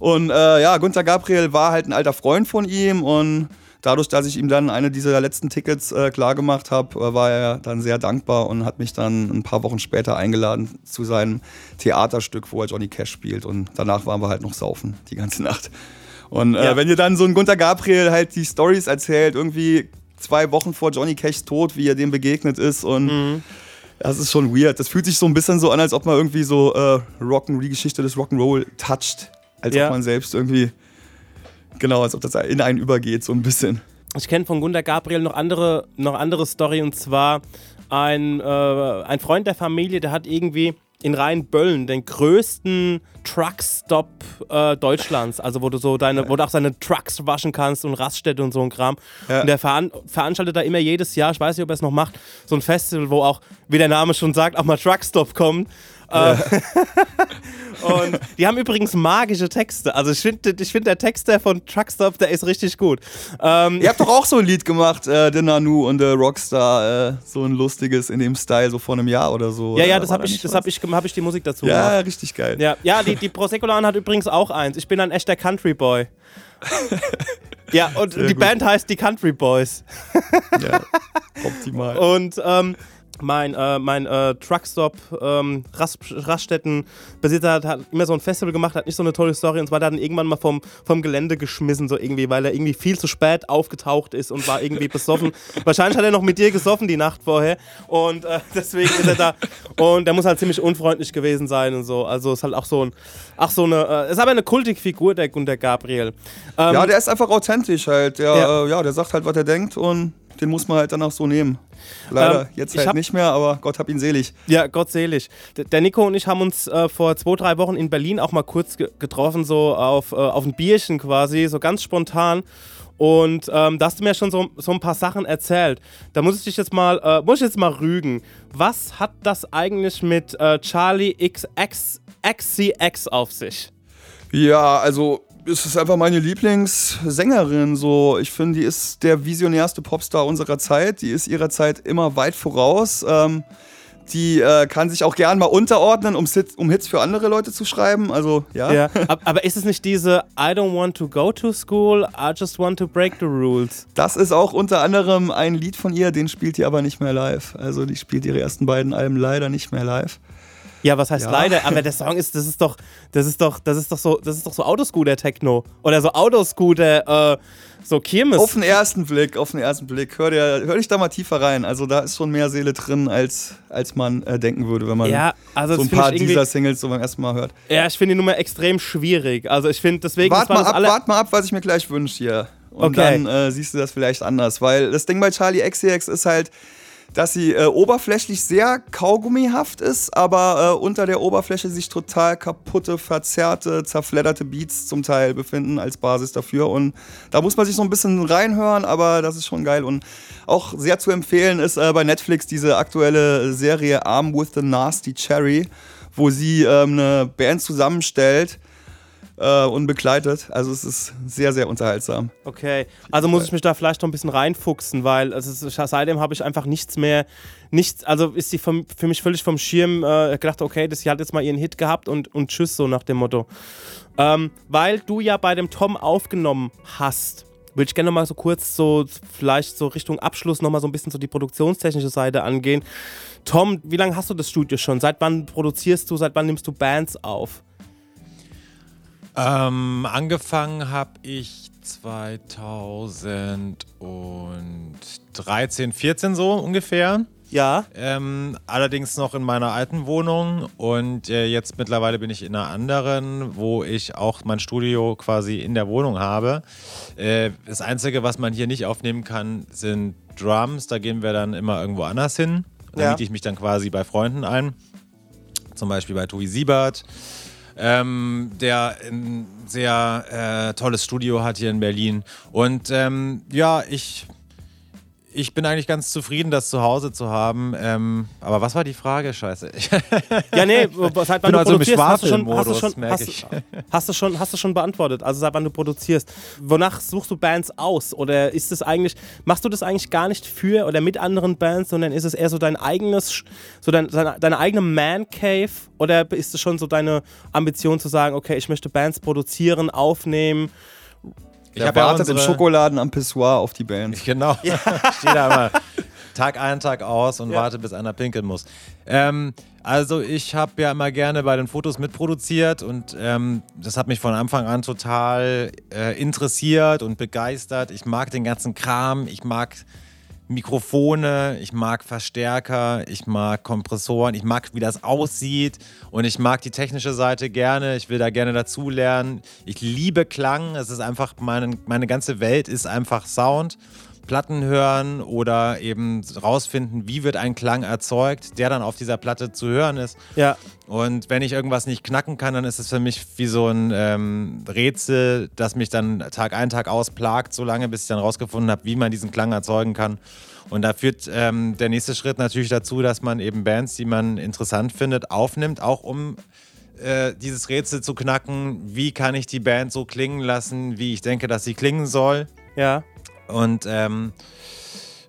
Und äh, ja, Gunther Gabriel war halt ein alter Freund von ihm und dadurch, dass ich ihm dann eine dieser letzten Tickets äh, klargemacht habe, äh, war er dann sehr dankbar und hat mich dann ein paar Wochen später eingeladen zu seinem Theaterstück, wo er Johnny Cash spielt. Und danach waren wir halt noch saufen die ganze Nacht. Und äh, Ja. wenn ihr dann so ein Gunther Gabriel halt die Stories erzählt, irgendwie zwei Wochen vor Johnny Cashs Tod, wie er dem begegnet ist und das ist schon weird. Das fühlt sich so ein bisschen so an, als ob man irgendwie so äh, Rock'n, die Geschichte des Rock'n'Roll toucht. Als Ja. ob man selbst irgendwie, genau, als ob das in einen übergeht, so ein bisschen. Ich kenne von Gunter Gabriel noch andere, noch andere Story und zwar ein, äh, ein Freund der Familie, der hat irgendwie in Rheinböllen den größten Truckstop äh, Deutschlands, also wo du so deine, wo du auch deine Trucks waschen kannst und Raststätte und so ein Kram. Ja. Und der veran veranstaltet da immer jedes Jahr, ich weiß nicht, ob er es noch macht, so ein Festival, wo auch, wie der Name schon sagt, auch mal Truckstop kommt. Äh, und die haben übrigens magische Texte. Also ich finde, ich find, der Texter von Truckstop, der ist richtig gut. Ähm, Ihr habt doch auch so ein Lied gemacht, äh, The Nanu und der Rockstar, äh, so ein lustiges in dem Style, so vor einem Jahr oder so. Ja, ja, Oder das habe ich, das hab ich, hab ich die Musik dazu Ja, gemacht. richtig geil. Ja, ja die, die Proseccolan hat übrigens auch eins. Ich bin ein echter Country Boy. ja, und Sehr die gut. Band heißt die Country Boys. Ja, optimal. Und ähm, mein, äh, mein äh, Truckstop ähm, Rast, Raststättenbesitzer hat, hat immer so ein Festival gemacht, hat nicht so eine tolle Story und zwar dann irgendwann mal vom, vom Gelände geschmissen, so irgendwie, weil er irgendwie viel zu spät aufgetaucht ist und war irgendwie besoffen. Wahrscheinlich hat er noch mit dir gesoffen die Nacht vorher und äh, deswegen ist er da und er muss halt ziemlich unfreundlich gewesen sein und so. Also ist halt auch so ein, ach so eine, äh, ist aber eine kultige Figur, der Gunter Gabriel. Ähm, ja, der ist einfach authentisch halt. Der, ja. Äh, ja, der sagt halt, was er denkt und den muss man halt dann auch so nehmen. Leider ähm, jetzt halt nicht mehr, aber Gott hab ihn selig. Ja, Gott selig. Der Nico und ich haben uns äh, vor zwei, drei Wochen in Berlin auch mal kurz ge getroffen, so auf, äh, auf ein Bierchen quasi, so ganz spontan. Und ähm, da hast du mir schon so, so ein paar Sachen erzählt. Da muss ich dich jetzt mal, äh, muss ich jetzt mal rügen. Was hat das eigentlich mit äh, Charlie XX, XCX auf sich? Ja, also es ist einfach meine Lieblingssängerin. So, ich finde, die ist der visionärste Popstar unserer Zeit. Die ist ihrer Zeit immer weit voraus. Ähm, die äh, kann sich auch gern mal unterordnen, um, um, Hits für andere Leute zu schreiben. Also, ja. ja. Aber ist es nicht diese I don't want to go to school, I just want to break the rules? Das ist auch unter anderem ein Lied von ihr, den spielt die aber nicht mehr live. Also, die spielt ihre ersten beiden Alben leider nicht mehr live. Ja, was heißt ja. leider? Aber der Song ist, das ist doch, das ist doch, das ist doch so, das ist doch so Autoscooter-Techno. Oder so Autoscooter, äh, so Kirmes. Auf den ersten Blick, auf den ersten Blick. Hör, dir, hör dich da mal tiefer rein. Also da ist schon mehr Seele drin, als, als man äh, denken würde, wenn man ja, also so ein paar dieser Singles so beim ersten Mal hört. Ja, ich finde die Nummer extrem schwierig. Also ich finde deswegen. Wart mal, ab, wart mal ab, was ich mir gleich wünsche hier. Und okay. dann äh, siehst du das vielleicht anders. Weil das Ding bei Charlie XCX ist halt dass sie äh, oberflächlich sehr kaugummihaft ist, aber äh, unter der Oberfläche sich total kaputte, verzerrte, zerfledderte Beats zum Teil befinden als Basis dafür. Und da muss man sich so ein bisschen reinhören, aber das ist schon geil. Und auch sehr zu empfehlen ist äh, bei Netflix diese aktuelle Serie Arm with the Nasty Cherry, wo sie ähm, eine Band zusammenstellt äh, und begleitet. Also es ist sehr, sehr unterhaltsam. Okay, also muss ich mich da vielleicht noch ein bisschen reinfuchsen, weil also seitdem habe ich einfach nichts mehr, nichts, also ist sie für, für mich völlig vom Schirm äh, gedacht, okay, das, sie hat jetzt mal ihren Hit gehabt und, und tschüss, so nach dem Motto. Ähm, weil du ja bei dem Tom aufgenommen hast, würde ich gerne noch mal so kurz so vielleicht so Richtung Abschluss noch mal so ein bisschen so die produktionstechnische Seite angehen. Tom, wie lange hast du das Studio schon? Seit wann produzierst du? Seit wann nimmst du Bands auf? Ähm, angefangen habe ich 2013, 14 so ungefähr. Ja. Ähm, allerdings noch in meiner alten Wohnung und äh, jetzt mittlerweile bin ich in einer anderen, wo ich auch mein Studio quasi in der Wohnung habe. Äh, das Einzige, was man hier nicht aufnehmen kann, sind Drums. Da gehen wir dann immer irgendwo anders hin. Da ja. miete ich mich dann quasi bei Freunden ein. Zum Beispiel bei Tobi Siebert ähm, der ein sehr äh, tolles Studio hat hier in Berlin. Und ähm, ja, ich ich bin eigentlich ganz zufrieden, das zu Hause zu haben. Ähm, aber was war die Frage? Scheiße. ja, nee, seit wann du also produzierst, hast du schon, hast du schon, hast, hast, du schon, hast du schon beantwortet. Also seit wann du produzierst. Wonach suchst du Bands aus? Oder ist es eigentlich, machst du das eigentlich gar nicht für oder mit anderen Bands, sondern ist es eher so dein eigenes, so dein, deine eigene Man Cave? Oder ist es schon so deine Ambition zu sagen, okay, ich möchte Bands produzieren, aufnehmen? Ich habe ja unsere... im Schokoladen am Pissoir auf die Band. Genau. Ja. ich stehe da immer Tag ein, Tag aus und ja. warte, bis einer pinkeln muss. Ähm, also ich habe ja immer gerne bei den Fotos mitproduziert und ähm, das hat mich von Anfang an total äh, interessiert und begeistert. Ich mag den ganzen Kram, ich mag Mikrofone, ich mag Verstärker, ich mag Kompressoren, ich mag, wie das aussieht und ich mag die technische Seite gerne. Ich will da gerne dazulernen. Ich liebe Klang. Es ist einfach, meine, meine ganze Welt ist einfach Sound. Platten hören oder eben rausfinden, wie wird ein Klang erzeugt, der dann auf dieser Platte zu hören ist. Ja. Und wenn ich irgendwas nicht knacken kann, dann ist es für mich wie so ein ähm, Rätsel, das mich dann Tag ein, Tag aus plagt, so lange, bis ich dann rausgefunden habe, wie man diesen Klang erzeugen kann. Und da führt ähm, der nächste Schritt natürlich dazu, dass man eben Bands, die man interessant findet, aufnimmt, auch um äh, dieses Rätsel zu knacken, wie kann ich die Band so klingen lassen, wie ich denke, dass sie klingen soll. Ja. Und ähm,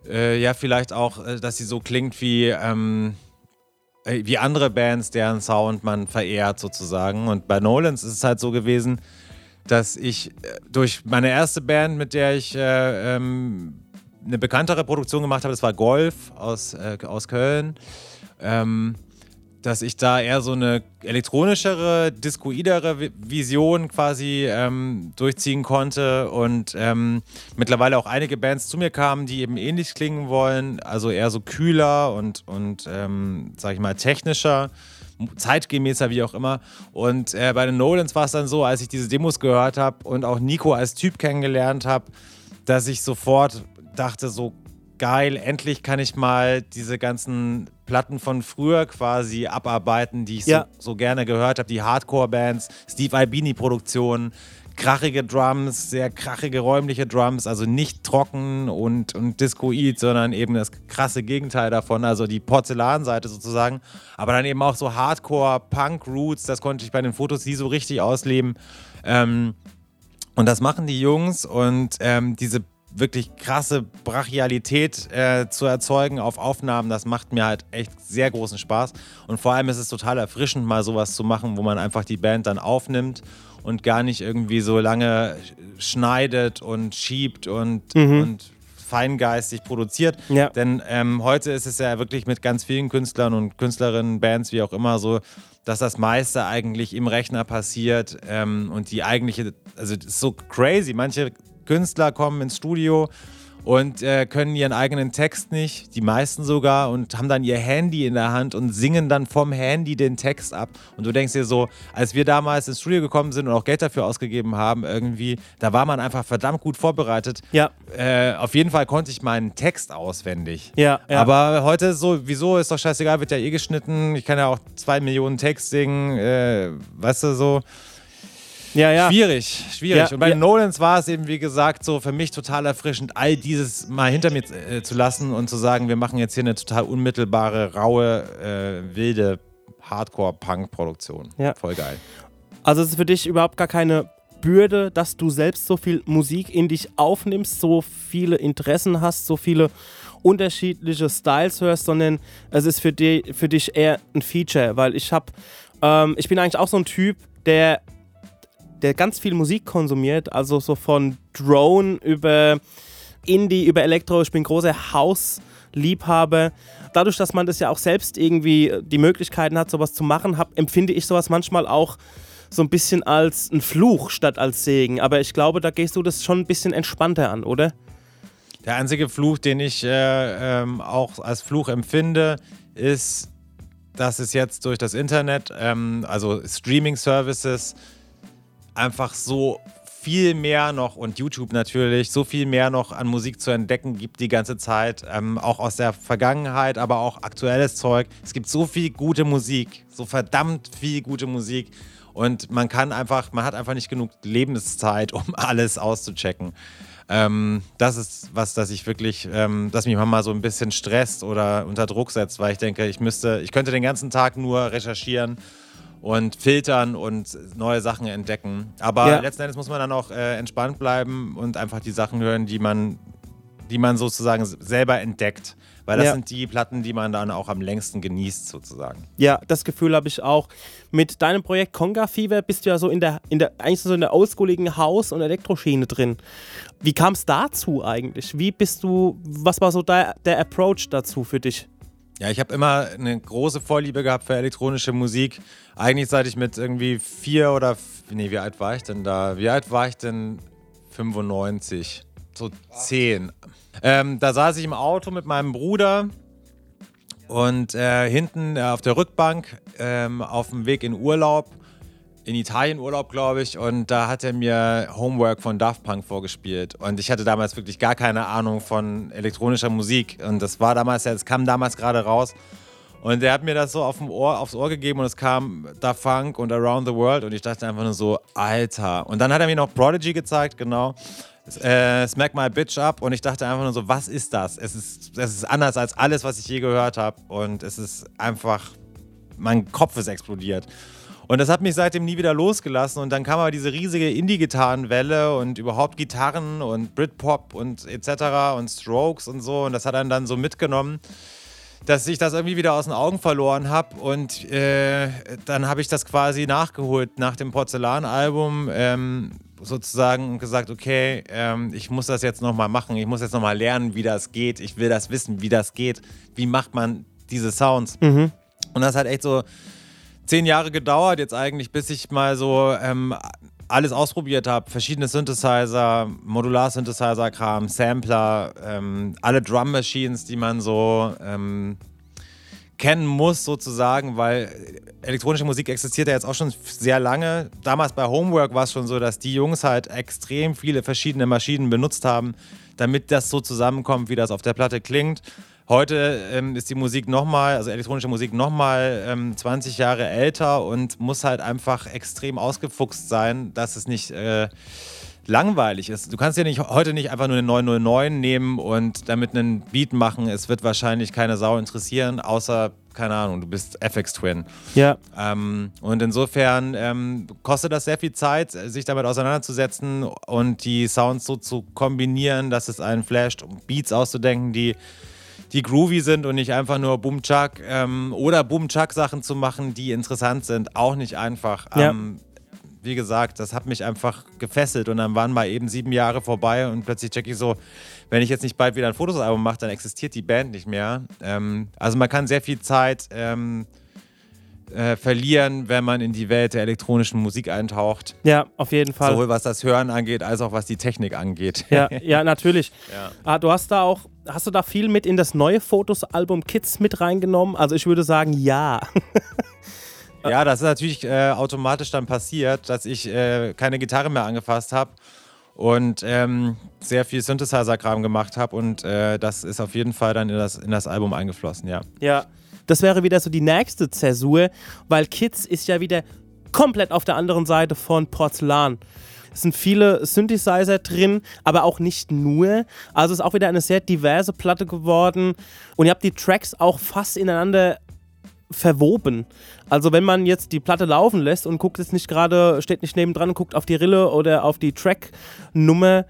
äh, ja, vielleicht auch, äh, dass sie so klingt wie, ähm, äh, wie andere Bands, deren Sound man verehrt sozusagen. Und bei Nolans ist es halt so gewesen, dass ich äh, durch meine erste Band, mit der ich äh, ähm, eine bekanntere Produktion gemacht habe, das war Golf aus, äh, aus Köln. Ähm, dass ich da eher so eine elektronischere, discoidere Vision quasi ähm, durchziehen konnte und ähm, mittlerweile auch einige Bands zu mir kamen, die eben ähnlich klingen wollen, also eher so kühler und, und ähm, sag ich mal, technischer zeitgemäßer, wie auch immer. Und äh, bei den Nolans war es dann so, als ich diese Demos gehört habe und auch Nico als Typ kennengelernt habe, dass ich sofort dachte, so geil, endlich kann ich mal diese ganzen Platten von früher quasi abarbeiten, die ich ja. so, so, gerne gehört habe. Die Hardcore-Bands, Steve Albini-Produktionen, krachige Drums, sehr krachige räumliche Drums, also nicht trocken und, und discoid, sondern eben das krasse Gegenteil davon, also die Porzellanseite sozusagen. Aber dann eben auch so Hardcore, Punk-Roots, das konnte ich bei den Fotos nie so richtig ausleben. Ähm, und das machen die Jungs und ähm, diese wirklich krasse Brachialität äh, zu erzeugen auf Aufnahmen, das macht mir halt echt sehr großen Spaß. Und vor allem ist es total erfrischend, mal sowas zu machen, wo man einfach die Band dann aufnimmt und gar nicht irgendwie so lange schneidet und schiebt und, mhm. und feingeistig produziert. Ja. Denn ähm, heute ist es ja wirklich mit ganz vielen Künstlern und Künstlerinnen, Bands, wie auch immer, so, dass das meiste eigentlich im Rechner passiert ähm, und die eigentliche, also das ist so crazy. Manche Künstler kommen ins Studio und äh, können ihren eigenen Text nicht, die meisten sogar, und haben dann ihr Handy in der Hand und singen dann vom Handy den Text ab. Und du denkst dir so, als wir damals ins Studio gekommen sind und auch Geld dafür ausgegeben haben, irgendwie, da war man einfach verdammt gut vorbereitet. Ja. Äh, auf jeden Fall konnte ich meinen Text auswendig. Ja, ja. Aber heute so, wieso ist doch scheißegal, wird ja eh geschnitten. Ich kann ja auch zwei Millionen Text singen, äh, weißt du so. Ja, ja. Schwierig, schwierig. Ja, und bei ja. Nolans war es eben, wie gesagt, so für mich total erfrischend, all dieses mal hinter mir äh, zu lassen und zu sagen, wir machen jetzt hier eine total unmittelbare, raue, äh, wilde Hardcore-Punk-Produktion. Ja. Voll geil. Also es ist für dich überhaupt gar keine Bürde, dass du selbst so viel Musik in dich aufnimmst, so viele Interessen hast, so viele unterschiedliche Styles hörst, sondern es ist für, die, für dich eher ein Feature, weil ich habe, ähm, ich bin eigentlich auch so ein Typ, der der ganz viel Musik konsumiert, also so von Drone über Indie, über Elektro. Ich bin großer Hausliebhaber. Dadurch, dass man das ja auch selbst irgendwie die Möglichkeiten hat, sowas zu machen, hab, empfinde ich sowas manchmal auch so ein bisschen als ein Fluch statt als Segen. Aber ich glaube, da gehst du das schon ein bisschen entspannter an, oder? Der einzige Fluch, den ich äh, ähm, auch als Fluch empfinde, ist, dass es jetzt durch das Internet, ähm, also Streaming-Services, einfach so viel mehr noch und YouTube natürlich, so viel mehr noch an Musik zu entdecken gibt die ganze Zeit. Ähm, auch aus der Vergangenheit, aber auch aktuelles Zeug. Es gibt so viel gute Musik, so verdammt viel gute Musik. Und man kann einfach, man hat einfach nicht genug Lebenszeit, um alles auszuchecken. Ähm, das ist was, das ich wirklich, ähm, das mich manchmal so ein bisschen stresst oder unter Druck setzt, weil ich denke, ich müsste, ich könnte den ganzen Tag nur recherchieren und filtern und neue Sachen entdecken. Aber ja. letzten Endes muss man dann auch äh, entspannt bleiben und einfach die Sachen hören, die man, die man sozusagen selber entdeckt. Weil das ja. sind die Platten, die man dann auch am längsten genießt, sozusagen. Ja, das Gefühl habe ich auch. Mit deinem Projekt Conga Fever bist du ja so in der, in der eigentlich so in der oldschooligen Haus- und Elektroschiene drin. Wie kam es dazu eigentlich? Wie bist du, was war so der, der Approach dazu für dich? Ja, ich habe immer eine große Vorliebe gehabt für elektronische Musik. Eigentlich seit ich mit irgendwie vier oder, nee, wie alt war ich denn da? Wie alt war ich denn? 95, so zehn. Ähm, da saß ich im Auto mit meinem Bruder und äh, hinten äh, auf der Rückbank ähm, auf dem Weg in Urlaub in Italien Urlaub, glaube ich, und da hat er mir Homework von Daft Punk vorgespielt. Und ich hatte damals wirklich gar keine Ahnung von elektronischer Musik. Und das war damals, es kam damals gerade raus. Und er hat mir das so auf Ohr, aufs Ohr gegeben und es kam Daft Punk und Around the World und ich dachte einfach nur so, Alter. Und dann hat er mir noch Prodigy gezeigt, genau. Äh, Smack My Bitch Up und ich dachte einfach nur so, was ist das? Es ist, es ist anders als alles, was ich je gehört habe und es ist einfach, mein Kopf ist explodiert. Und das hat mich seitdem nie wieder losgelassen. Und dann kam aber diese riesige Indie-Gitarrenwelle und überhaupt Gitarren und Britpop und etc. und Strokes und so. Und das hat einen dann so mitgenommen, dass ich das irgendwie wieder aus den Augen verloren habe. Und äh, dann habe ich das quasi nachgeholt nach dem Porzellanalbum. Ähm, sozusagen und gesagt, okay, ähm, ich muss das jetzt nochmal machen, ich muss jetzt nochmal lernen, wie das geht, ich will das wissen, wie das geht, wie macht man diese Sounds. Mhm. Und das hat echt so zehn Jahre gedauert, jetzt eigentlich, bis ich mal so ähm, alles ausprobiert habe. Verschiedene Synthesizer, Modular-Synthesizer-Kram, Sampler, ähm, alle Drum-Machines, die man so ähm, kennen muss, sozusagen, weil elektronische Musik existiert ja jetzt auch schon sehr lange. Damals bei Homework war es schon so, dass die Jungs halt extrem viele verschiedene Maschinen benutzt haben, damit das so zusammenkommt, wie das auf der Platte klingt. Heute ähm, ist die Musik nochmal, also elektronische Musik nochmal ähm, 20 Jahre älter und muss halt einfach extrem ausgefuchst sein, dass es nicht äh, langweilig ist. Du kannst ja nicht, heute nicht einfach nur eine 909 nehmen und damit einen Beat machen. Es wird wahrscheinlich keine Sau interessieren, außer, keine Ahnung, du bist FX Twin. Ja. Ähm, und insofern ähm, kostet das sehr viel Zeit, sich damit auseinanderzusetzen und die Sounds so zu kombinieren, dass es einen flasht, um Beats auszudenken, die die groovy sind und nicht einfach nur Boom Chuck ähm, oder Boom Chuck Sachen zu machen, die interessant sind, auch nicht einfach. Ja. Ähm, wie gesagt, das hat mich einfach gefesselt und dann waren mal eben sieben Jahre vorbei und plötzlich check ich so, wenn ich jetzt nicht bald wieder ein Fotosalbum mache, dann existiert die Band nicht mehr. Ähm, also man kann sehr viel Zeit ähm, äh, verlieren, wenn man in die Welt der elektronischen Musik eintaucht. Ja, auf jeden Fall. Sowohl was das Hören angeht, als auch was die Technik angeht. Ja, ja, natürlich. Ja. Ah, du hast da auch, hast du da viel mit in das neue Fotosalbum Kids mit reingenommen? Also ich würde sagen, ja. Ja, das ist natürlich äh, automatisch dann passiert, dass ich äh, keine Gitarre mehr angefasst habe und ähm, sehr viel Synthesizer-Kram gemacht habe und äh, das ist auf jeden Fall dann in das, in das Album eingeflossen, ja. Ja. Das wäre wieder so die nächste Zäsur, weil Kids ist ja wieder komplett auf der anderen Seite von Porzellan. Es sind viele Synthesizer drin, aber auch nicht nur. Also ist auch wieder eine sehr diverse Platte geworden. Und ihr habt die Tracks auch fast ineinander verwoben. Also wenn man jetzt die Platte laufen lässt und guckt jetzt nicht gerade, steht nicht nebendran und guckt auf die Rille oder auf die Tracknummer,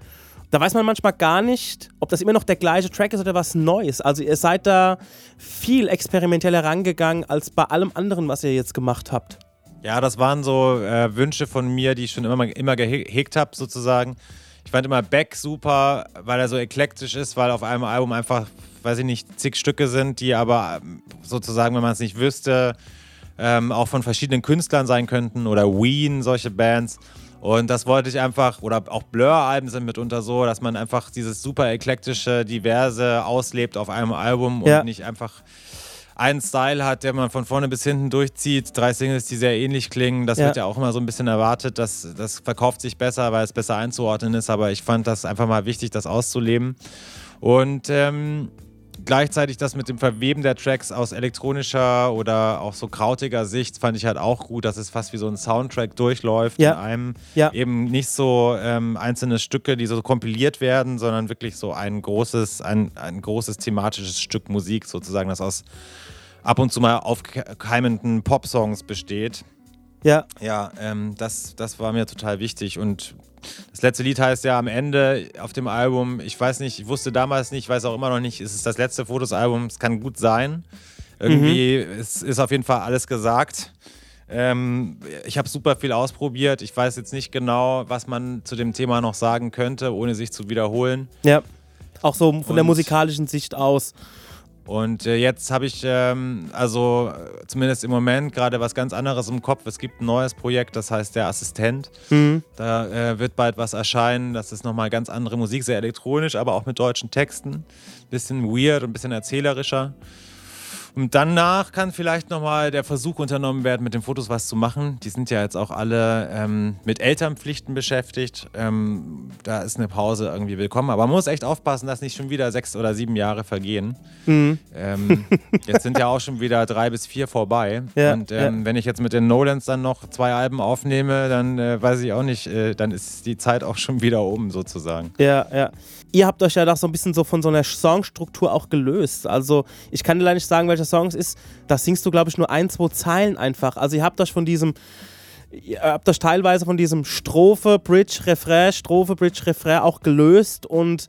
da weiß man manchmal gar nicht, ob das immer noch der gleiche Track ist oder was Neues. Also ihr seid da viel experimenteller rangegangen als bei allem anderen, was ihr jetzt gemacht habt. Ja, das waren so äh, Wünsche von mir, die ich schon immer, immer gehegt habe, sozusagen. Ich fand immer Beck super, weil er so eklektisch ist, weil auf einem Album einfach, weiß ich nicht, zig Stücke sind, die aber ähm, sozusagen, wenn man es nicht wüsste, ähm, auch von verschiedenen Künstlern sein könnten oder Ween, solche Bands. Und das wollte ich einfach, oder auch Blur-Alben sind mitunter so, dass man einfach dieses super eklektische, diverse auslebt auf einem Album Ja. und nicht einfach einen Style hat, der man von vorne bis hinten durchzieht. Drei Singles, die sehr ähnlich klingen. Das Ja. wird ja auch immer so ein bisschen erwartet. Das, das verkauft sich besser, weil es besser einzuordnen ist. Aber ich fand das einfach mal wichtig, das auszuleben. Und ähm, gleichzeitig das mit dem Verweben der Tracks aus elektronischer oder auch so krautiger Sicht fand ich halt auch gut, dass es fast wie so ein Soundtrack durchläuft Ja. in einem. Ja. Eben nicht so ähm, einzelne Stücke, die so kompiliert werden, sondern wirklich so ein großes, ein, ein großes thematisches Stück Musik sozusagen, das aus ab und zu mal aufkeimenden Popsongs besteht. Ja, Ja, ähm, das, das war mir total wichtig. Und das letzte Lied heißt ja am Ende auf dem Album, ich weiß nicht, ich wusste damals nicht, ich weiß auch immer noch nicht, ist es das letzte Fotosalbum? Es kann gut sein. Irgendwie ist, ist auf jeden Fall alles gesagt. Ähm, ich habe super viel ausprobiert. Ich weiß jetzt nicht genau, was man zu dem Thema noch sagen könnte, ohne sich zu wiederholen. ja. Auch so von der Und- musikalischen Sicht aus. Und äh, jetzt habe ich ähm, also zumindest im Moment gerade was ganz anderes im Kopf. Es gibt ein neues Projekt, das heißt der Assistent. Mhm. Da äh, wird bald was erscheinen. Das ist nochmal ganz andere Musik, sehr elektronisch, aber auch mit deutschen Texten. Bisschen weird und ein bisschen erzählerischer. Und danach kann vielleicht nochmal der Versuch unternommen werden, mit den Fotos was zu machen. Die sind ja jetzt auch alle ähm, mit Elternpflichten beschäftigt. Ähm, da ist eine Pause irgendwie willkommen. Aber man muss echt aufpassen, dass nicht schon wieder sechs oder sieben Jahre vergehen. Mhm. Ähm, jetzt sind ja auch schon wieder drei bis vier vorbei. Ja, und ähm, wenn ich jetzt mit den Nolans dann noch zwei Alben aufnehme, dann äh, weiß ich auch nicht, äh, dann ist die Zeit auch schon wieder um sozusagen. Ja, ja. Ihr habt euch ja doch so ein bisschen so von so einer Songstruktur auch gelöst. Also, ich kann dir leider nicht sagen, welcher Song es ist. Da singst du, glaube ich, nur ein, zwei Zeilen einfach. Also, ihr habt euch von diesem, ihr habt euch teilweise von diesem Strophe, Bridge, Refrain, Strophe, Bridge, Refrain auch gelöst und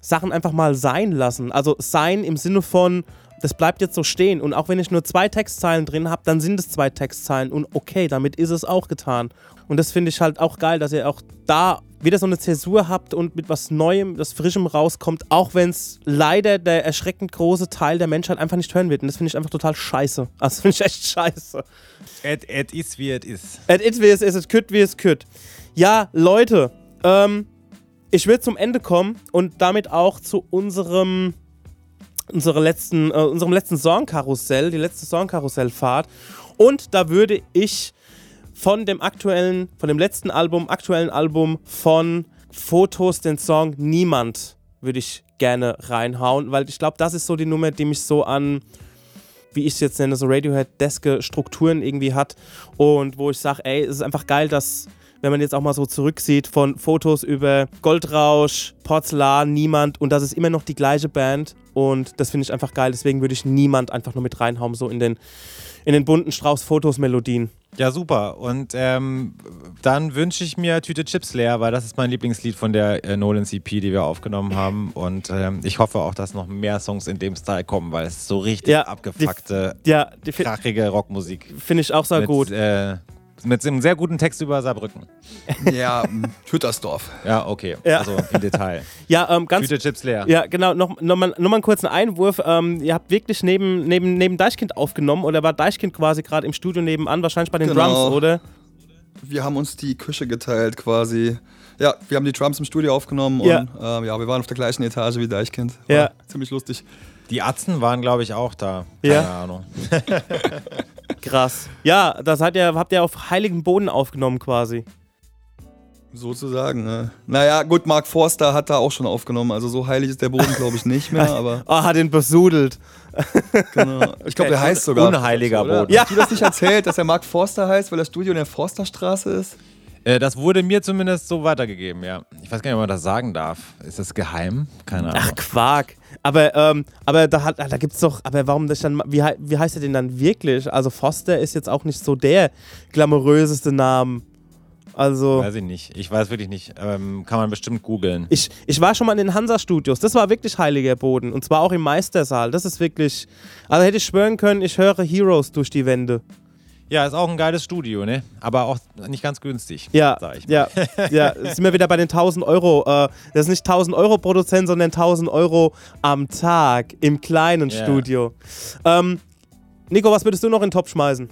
Sachen einfach mal sein lassen. Also, sein im Sinne von, das bleibt jetzt so stehen. Und auch wenn ich nur zwei Textzeilen drin habe, dann sind es zwei Textzeilen. Und okay, damit ist es auch getan. Und das finde ich halt auch geil, dass ihr auch da wieder so eine Zäsur habt und mit was Neuem, das Frischem rauskommt, auch wenn es leider der erschreckend große Teil der Menschheit einfach nicht hören wird. Und das finde ich einfach total scheiße. Also das finde ich echt scheiße. Et, et is wie et is. Et it wie es ist, es kütt wie es kütt. Ja, Leute, ähm, ich will zum Ende kommen und damit auch zu unserem unsere letzten, äh, unserem letzten Songkarussell, die letzte Songkarussellfahrt. Und da würde ich von dem aktuellen, von dem letzten Album, aktuellen Album von Fotos den Song Niemand würde ich gerne reinhauen, weil ich glaube, das ist so die Nummer, die mich so an, wie ich es jetzt nenne, so Radiohead-deske Strukturen irgendwie hat und wo ich sage, ey, es ist einfach geil, dass wenn man jetzt auch mal so zurücksieht von Fotos über Goldrausch, Porzellan, Niemand und das ist immer noch die gleiche Band und das finde ich einfach geil, deswegen würde ich Niemand einfach nur mit reinhauen, so in den, in den bunten Strauß Fotos-Melodien. Ja, super. Und ähm, dann wünsche ich mir Tüte Chips leer, weil das ist mein Lieblingslied von der äh, Nolan CP, die wir aufgenommen haben. Und ähm, ich hoffe auch, dass noch mehr Songs in dem Style kommen, weil es ist so richtig Ja, abgefuckte, Die, ja, die krachige Rockmusik. finde ich auch sehr mit, gut. Äh, mit einem sehr guten Text über Saarbrücken. Ja, Hüttersdorf. Ja, okay. Ja. Also im Detail. Ja, ähm, ganz Tüte Chips leer. Ja, genau. Noch, noch, mal, noch mal einen kurzen Einwurf. Ähm, ihr habt wirklich neben, neben, neben Deichkind aufgenommen oder war Deichkind quasi gerade im Studio nebenan, wahrscheinlich bei den Genau. Drums, oder? Wir haben uns die Küche geteilt quasi. Ja, wir haben die Drums im Studio aufgenommen Ja. und ähm, ja, wir waren auf der gleichen Etage wie Deichkind. War Ja. Ziemlich lustig. Die Atzen waren, glaube ich, auch da. Keine Ja. Ahnung. Krass. Ja, das hat ihr, habt ihr auf heiligem Boden aufgenommen quasi. Sozusagen. Ne? Naja, gut, Mark Forster hat da auch schon aufgenommen. Also so heilig ist der Boden, glaube ich, nicht mehr. Aber Oh, hat ihn besudelt. genau. ich glaube, der heißt sogar. Unheiliger? Boden. Ja. Hast du das nicht erzählt, dass er Mark Forster heißt, weil das Studio in der Forsterstraße ist? Äh, das wurde mir zumindest so weitergegeben, ja. Ich weiß gar nicht, ob man das sagen darf. Ist das geheim? Keine Ahnung. Ach, Quark. Aber, ähm, aber da, hat, da gibt's doch, aber warum das dann, wie, wie heißt er denn dann wirklich? Also Foster ist jetzt auch nicht so der glamouröseste Name. Also. Weiß ich nicht. Ich weiß wirklich nicht. Ähm, kann man bestimmt googeln. Ich, ich war schon mal in den Hansa-Studios. Das war wirklich heiliger Boden. Und zwar auch im Meistersaal. Das ist wirklich. Also hätte ich schwören können, ich höre Heroes durch die Wände. Ja, ist auch ein geiles Studio, ne? Aber auch nicht ganz günstig. Ja, Sag ich mal. ja, ja. Sind wir wieder bei den 1000 Euro. Äh, das ist nicht 1000 Euro Produzent, sondern 1000 Euro am Tag im kleinen Ja. Studio. Ähm, Nico, was würdest du noch in den Top schmeißen?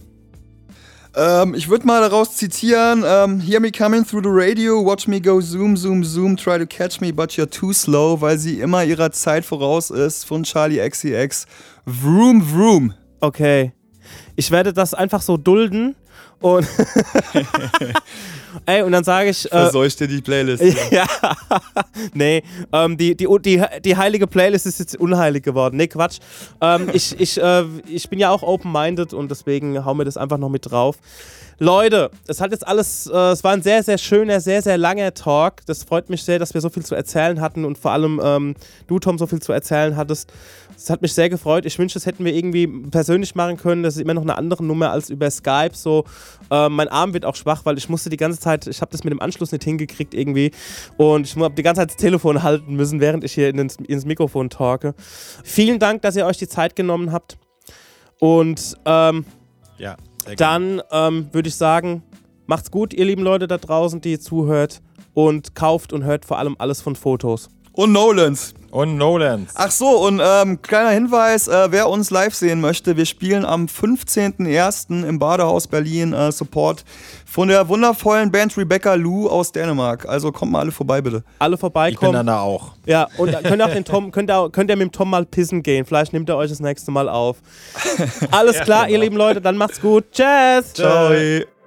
Ähm, ich würde mal daraus zitieren: ähm, Hear me coming through the radio, watch me go zoom, zoom, zoom, try to catch me, but you're too slow, weil sie immer ihrer Zeit voraus ist von Charlie XCX. Vroom, vroom. Okay. Ich werde das einfach so dulden und. Ey, und dann sage ich. Äh, Verseucht dir die Playlist. ja, nee, ähm, die, die, die, die heilige Playlist ist jetzt unheilig geworden. Nee, Quatsch. Ähm, ich, ich, äh, ich bin ja auch open-minded und deswegen hau mir das einfach noch mit drauf. Leute, es hat jetzt alles, äh, es war ein sehr, sehr schöner, sehr, sehr langer Talk. Das freut mich sehr, dass wir so viel zu erzählen hatten und vor allem ähm, du, Tom, so viel zu erzählen hattest. Es hat mich sehr gefreut. Ich wünsche, das hätten wir irgendwie persönlich machen können. Das ist immer noch eine andere Nummer als über Skype. So, äh, mein Arm wird auch schwach, weil ich musste die ganze Zeit, ich habe das mit dem Anschluss nicht hingekriegt irgendwie und ich habe die ganze Zeit das Telefon halten müssen, während ich hier in ins, ins Mikrofon talke. Vielen Dank, dass ihr euch die Zeit genommen habt. Und ähm, Ja. Dann ähm, würde ich sagen, macht's gut, ihr lieben Leute da draußen, die zuhört und kauft und hört vor allem alles von Fotos. Und Nolans. Und Nolans. Ach so, und ähm, kleiner Hinweis, äh, wer uns live sehen möchte, wir spielen am 15.01. im Badehaus Berlin äh, Support von der wundervollen Band Rebecca Lou aus Dänemark. Also kommt mal alle vorbei, bitte. Alle ich bin vorbeikommen. dann da auch. Ja, und könnt ihr auch den Tom, könnt ihr, könnt ihr mit dem Tom mal pissen gehen. Vielleicht nimmt er euch das nächste Mal auf. Alles klar, ihr genau. lieben Leute, dann macht's gut. Tschüss. Ciao. Thank